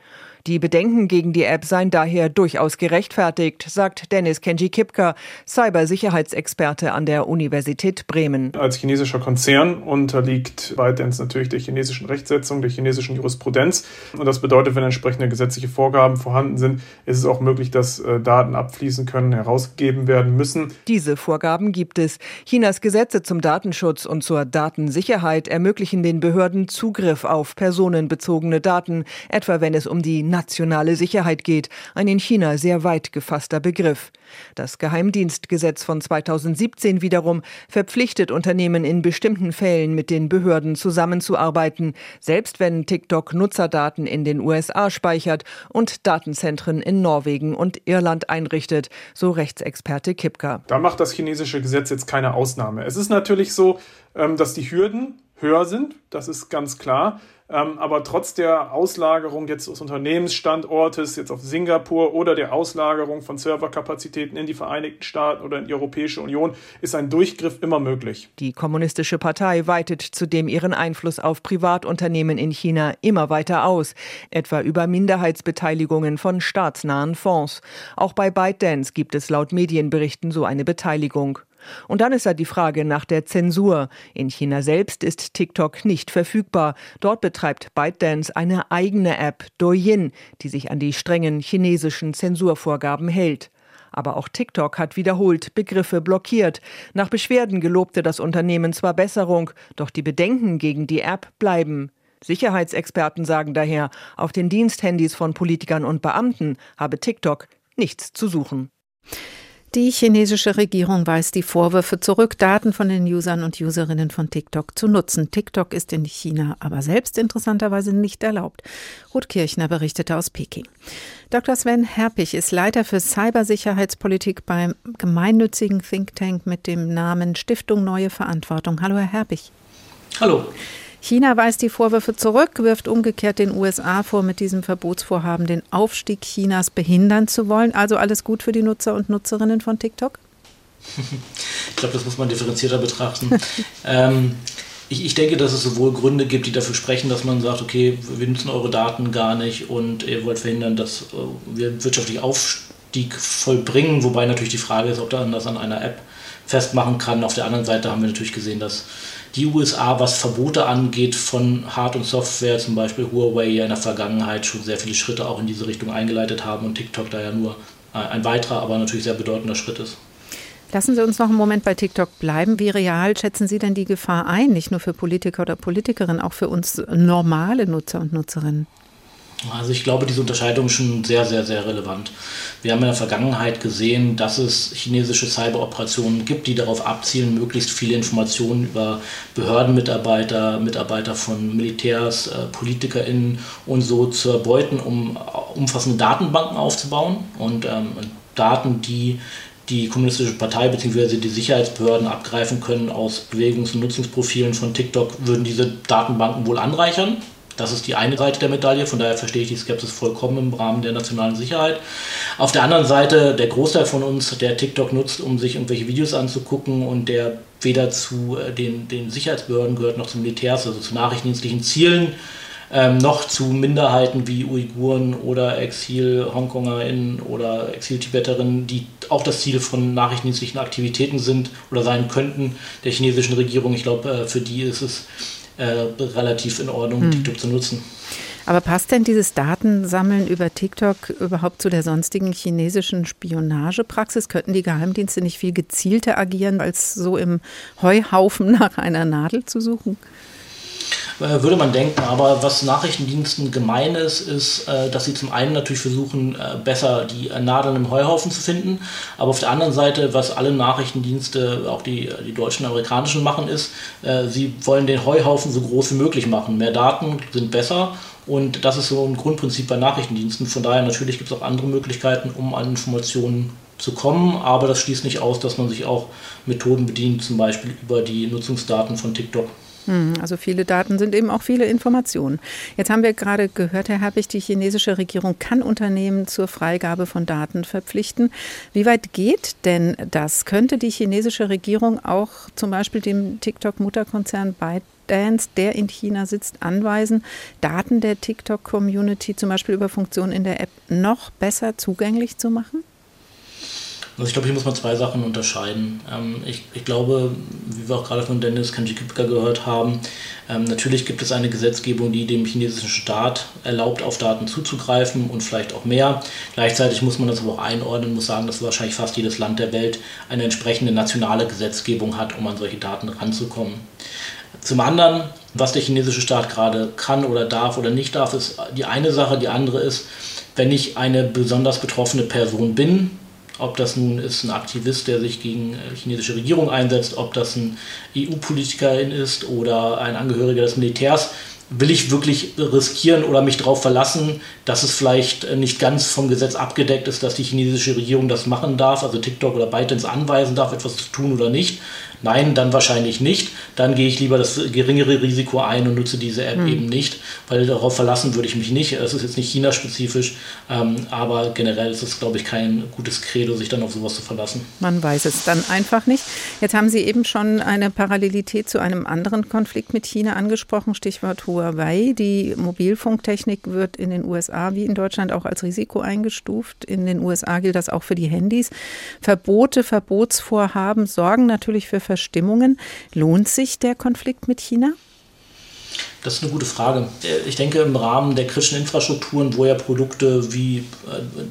Die Bedenken gegen die App seien daher durchaus gerechtfertigt, sagt Dennis Kenji Kipka, Cybersicherheitsexperte an der Universität Bremen. Als chinesischer Konzern unterliegt ByteDance natürlich der chinesischen Rechtsetzung, der chinesischen Jurisprudenz. Und das bedeutet, wenn entsprechende gesetzliche Vorgaben vorhanden sind, ist es auch möglich, dass äh, Daten abfließen können, herausgegeben werden müssen. Diese Vorgaben gibt es. Chinas Gesetze zum Datenschutz und zur Datensicherheit ermöglichen den Behörden Zugriff auf personenbezogene Daten, etwa wenn es um die nationale Sicherheit geht, ein in China sehr weit gefasster Begriff. Das Geheimdienstgesetz von 2017 wiederum verpflichtet Unternehmen in bestimmten Fällen mit den Behörden zusammenzuarbeiten, selbst wenn TikTok Nutzerdaten in den USA speichert und Datenzentren in Norwegen und Irland einrichtet, so Rechtsexperte Kipka. Da macht das chinesische Gesetz jetzt keine Ausnahme. Es ist natürlich so, ähm, dass die Hürden höher sind, das ist ganz klar. Ähm, aber trotz der Auslagerung jetzt des Unternehmensstandortes, jetzt auf Singapur oder der Auslagerung von Serverkapazitäten in die Vereinigten Staaten oder in die Europäische Union, ist ein Durchgriff immer möglich. Die Kommunistische Partei weitet zudem ihren Einfluss auf Privatunternehmen in China immer weiter aus, etwa über Minderheitsbeteiligungen von staatsnahen Fonds. Auch bei ByteDance gibt es laut Medienberichten so eine Beteiligung. Und dann ist da die Frage nach der Zensur. In China selbst ist TikTok nicht verfügbar. Dort betreibt ByteDance eine eigene App, Douyin, die sich an die strengen chinesischen Zensurvorgaben hält. Aber auch TikTok hat wiederholt Begriffe blockiert. Nach Beschwerden gelobte das Unternehmen zwar Besserung, doch die Bedenken gegen die App bleiben. Sicherheitsexperten sagen daher, auf den Diensthandys von Politikern und Beamten habe TikTok nichts zu suchen. Die chinesische Regierung weist die Vorwürfe zurück, Daten von den Usern und Userinnen von TikTok zu nutzen. TikTok ist in China aber selbst interessanterweise nicht erlaubt. Ruth Kirchner berichtete aus Peking. Dr. Sven Herpich ist Leiter für Cybersicherheitspolitik beim gemeinnützigen Think Tank mit dem Namen Stiftung Neue Verantwortung. Hallo, Herr Herpich. Hallo. China weist die Vorwürfe zurück, wirft umgekehrt den USA vor, mit diesem Verbotsvorhaben den Aufstieg Chinas behindern zu wollen. Also alles gut für die Nutzer und Nutzerinnen von TikTok? Ich glaube, das muss man differenzierter betrachten. ähm, ich, ich, denke, dass es sowohl Gründe gibt, die dafür sprechen, dass man sagt, okay, wir nutzen eure Daten gar nicht und ihr wollt verhindern, dass äh, wir wirtschaftlich Aufstieg vollbringen, wobei natürlich die Frage ist, ob man das an einer App festmachen kann. Auf der anderen Seite haben wir natürlich gesehen, dass die USA, was Verbote angeht von Hard- und Software, zum Beispiel Huawei ja in der Vergangenheit schon sehr viele Schritte auch in diese Richtung eingeleitet haben und TikTok da ja nur äh, ein weiterer, aber natürlich sehr bedeutender Schritt ist. Lassen Sie uns noch einen Moment bei TikTok bleiben. Wie real schätzen Sie denn die Gefahr ein, nicht nur für Politiker oder Politikerinnen, auch für uns normale Nutzer und Nutzerinnen? Also ich glaube, diese Unterscheidung ist schon sehr, sehr, sehr relevant. Wir haben in der Vergangenheit gesehen, dass es chinesische Cyberoperationen gibt, die darauf abzielen, möglichst viele Informationen über Behördenmitarbeiter, Mitarbeiter von Militärs, äh, PolitikerInnen und so zu erbeuten, um umfassende Datenbanken aufzubauen und ähm, Daten, die die Kommunistische Partei bzw. die Sicherheitsbehörden abgreifen können aus Bewegungs- und Nutzungsprofilen von TikTok, würden diese Datenbanken wohl anreichern. Das ist die eine Seite der Medaille, von daher verstehe ich die Skepsis vollkommen im Rahmen der nationalen Sicherheit. Auf der anderen Seite, der Großteil von uns, der TikTok nutzt, um sich irgendwelche Videos anzugucken und der weder zu äh, den, den Sicherheitsbehörden gehört noch zu Militärs, also zu nachrichtendienstlichen Zielen, ähm, noch zu Minderheiten wie Uiguren oder Exil-HongkongerInnen oder Exil-Tibeterinnen, die auch das Ziel von nachrichtendienstlichen Aktivitäten sind oder sein könnten der chinesischen Regierung. Ich glaube, äh, für die ist es äh, relativ in Ordnung, hm. TikTok zu nutzen. Aber passt denn dieses Datensammeln über TikTok überhaupt zu der sonstigen chinesischen Spionagepraxis? Könnten die Geheimdienste nicht viel gezielter agieren, als so im Heuhaufen nach einer Nadel zu suchen? Äh, würde man denken. Aber was Nachrichtendiensten gemein ist, ist, äh, dass sie zum einen natürlich versuchen, äh, besser die Nadeln im Heuhaufen zu finden. Aber auf der anderen Seite, was alle Nachrichtendienste, auch die, die deutschen und amerikanischen machen, ist, sie wollen den Heuhaufen so groß wie möglich machen. Mehr Daten sind besser. Und das ist so ein Grundprinzip bei Nachrichtendiensten. Von daher natürlich gibt es auch andere Möglichkeiten, um an Informationen zu kommen, aber das schließt nicht aus, dass man sich auch Methoden bedient, zum Beispiel über die Nutzungsdaten von TikTok. Hm, also viele Daten sind eben auch viele Informationen. Jetzt haben wir gerade gehört, Herr Herbig, die chinesische Regierung kann Unternehmen zur Freigabe von Daten verpflichten. Wie weit geht denn das? Könnte die chinesische Regierung auch zum Beispiel dem TikTok-Mutterkonzern ByteDance, der in China sitzt, anweisen, Daten der TikTok-Community zum Beispiel über Funktionen in der App noch besser zugänglich zu machen? Also ich glaube, hier muss man zwei Sachen unterscheiden. Ähm, ich, ich, glaube, wie wir auch gerade von Dennis Kanjikipka gehört haben, ähm, natürlich gibt es eine Gesetzgebung, die dem chinesischen Staat erlaubt, auf Daten zuzugreifen und vielleicht auch mehr. Gleichzeitig muss man das aber auch einordnen, muss sagen, dass wahrscheinlich fast jedes Land der Welt eine entsprechende nationale Gesetzgebung hat, um an solche Daten ranzukommen. Zum anderen, was der chinesische Staat gerade kann oder darf oder nicht darf, ist die eine Sache. Die andere ist, wenn ich eine besonders betroffene Person bin, ob das nun ist ein Aktivist, der sich gegen die äh, chinesische Regierung einsetzt, ob das ein EU-Politikerin ist oder ein Angehöriger des Militärs, will ich wirklich riskieren oder mich darauf verlassen, dass es vielleicht äh, nicht ganz vom Gesetz abgedeckt ist, dass die chinesische Regierung das machen darf, also TikTok oder ByteDance anweisen darf, etwas zu tun oder nicht. Nein, dann wahrscheinlich nicht. Dann gehe ich lieber das geringere Risiko ein und nutze diese App mhm. eben nicht, weil darauf verlassen würde ich mich nicht. Es ist jetzt nicht China-spezifisch, ähm, aber generell ist es, glaube ich, kein gutes Credo, sich dann auf sowas zu verlassen. Man weiß es dann einfach nicht. Jetzt haben Sie eben schon eine Parallelität zu einem anderen Konflikt mit China angesprochen, Stichwort Huawei. Die Mobilfunktechnik wird in den USA wie in Deutschland auch als Risiko eingestuft. In den USA gilt das auch für die Handys. Verbote, Verbotsvorhaben sorgen natürlich für Verstimmungen. Lohnt sich der Konflikt mit China? Das ist eine gute Frage. Ich denke, im Rahmen der kritischen Infrastrukturen, wo ja Produkte wie äh,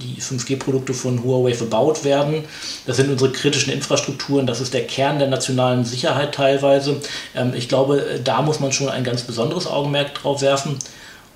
die 5G-Produkte von Huawei verbaut werden, das sind unsere kritischen Infrastrukturen, das ist der Kern der nationalen Sicherheit teilweise. Ähm, ich glaube, da muss man schon ein ganz besonderes Augenmerk drauf werfen,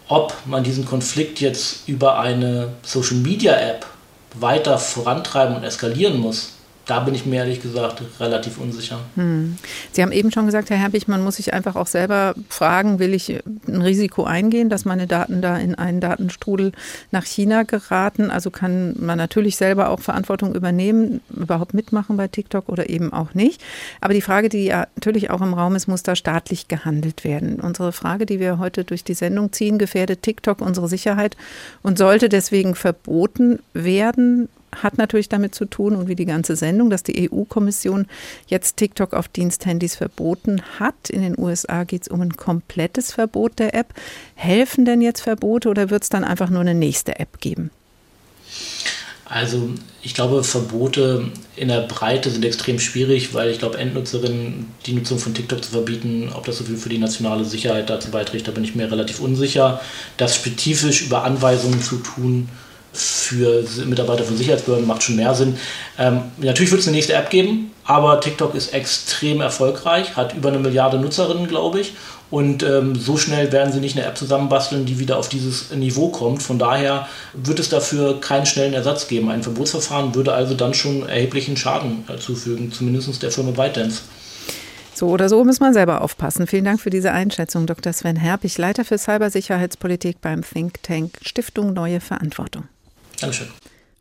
ob man diesen Konflikt jetzt über eine Social-Media-App weiter vorantreiben und eskalieren muss da bin ich mir ehrlich gesagt relativ unsicher. Hm. Sie haben eben schon gesagt, Herr Herbig, man muss sich einfach auch selber fragen, will ich ein Risiko eingehen, dass meine Daten da in einen Datenstrudel nach China geraten? Also kann man natürlich selber auch Verantwortung übernehmen, überhaupt mitmachen bei TikTok oder eben auch nicht. Aber die Frage, die ja natürlich auch im Raum ist, muss da staatlich gehandelt werden? Unsere Frage, die wir heute durch die Sendung ziehen, gefährdet TikTok unsere Sicherheit und sollte deswegen verboten werden? Hat natürlich damit zu tun und wie die ganze Sendung, dass die EU-Kommission jetzt TikTok auf Diensthandys verboten hat. In den USA geht es um ein komplettes Verbot der App. Helfen denn jetzt Verbote oder wird es dann einfach nur eine nächste App geben? Also ich glaube, Verbote in der Breite sind extrem schwierig, weil ich glaube, Endnutzerinnen die Nutzung von TikTok zu verbieten, ob das so viel für die nationale Sicherheit dazu beiträgt, da bin ich mir relativ unsicher. Das spezifisch über Anweisungen zu tun, für Mitarbeiter von Sicherheitsbehörden macht schon mehr Sinn. Ähm, natürlich wird es eine nächste App geben, aber TikTok ist extrem erfolgreich, hat über eine Milliarde Nutzerinnen, glaube ich. Und ähm, so schnell werden sie nicht eine App zusammenbasteln, die wieder auf dieses Niveau kommt. Von daher wird es dafür keinen schnellen Ersatz geben. Ein Verbotsverfahren würde also dann schon erheblichen Schaden zufügen, zumindest der Firma ByteDance. So oder so muss man selber aufpassen. Vielen Dank für diese Einschätzung, Dr. Sven Herbig, Leiter für Cybersicherheitspolitik beim Think Tank Stiftung Neue Verantwortung. Dankeschön.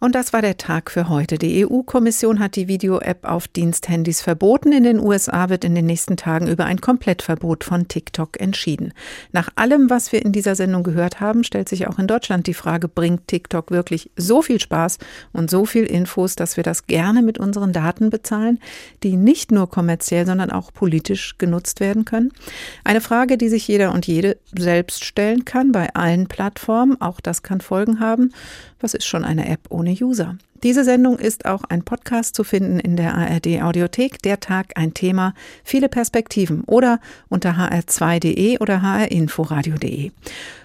Und das war der Tag für heute. Die EU-Kommission hat die Video-App auf Diensthandys verboten. In den USA wird in den nächsten Tagen über ein Komplettverbot von TikTok entschieden. Nach allem, was wir in dieser Sendung gehört haben, stellt sich auch in Deutschland die Frage, bringt TikTok wirklich so viel Spaß und so viel Infos, dass wir das gerne mit unseren Daten bezahlen, die nicht nur kommerziell, sondern auch politisch genutzt werden können? Eine Frage, die sich jeder und jede selbst stellen kann bei allen Plattformen. Auch das kann Folgen haben. Was ist schon eine App ohne User? Diese Sendung ist auch ein Podcast zu finden in der ARD Audiothek. Der Tag ein Thema, viele Perspektiven oder unter hr2.de oder hrinforadio.de.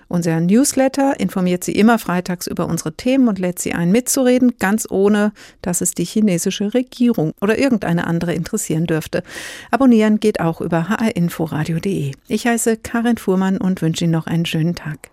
Unser Newsletter informiert Sie immer freitags über unsere Themen und lädt Sie ein, mitzureden, ganz ohne, dass es die chinesische Regierung oder irgendeine andere interessieren dürfte. Abonnieren geht auch über hrinforadio.de. Ich heiße Karin Fuhrmann und wünsche Ihnen noch einen schönen Tag.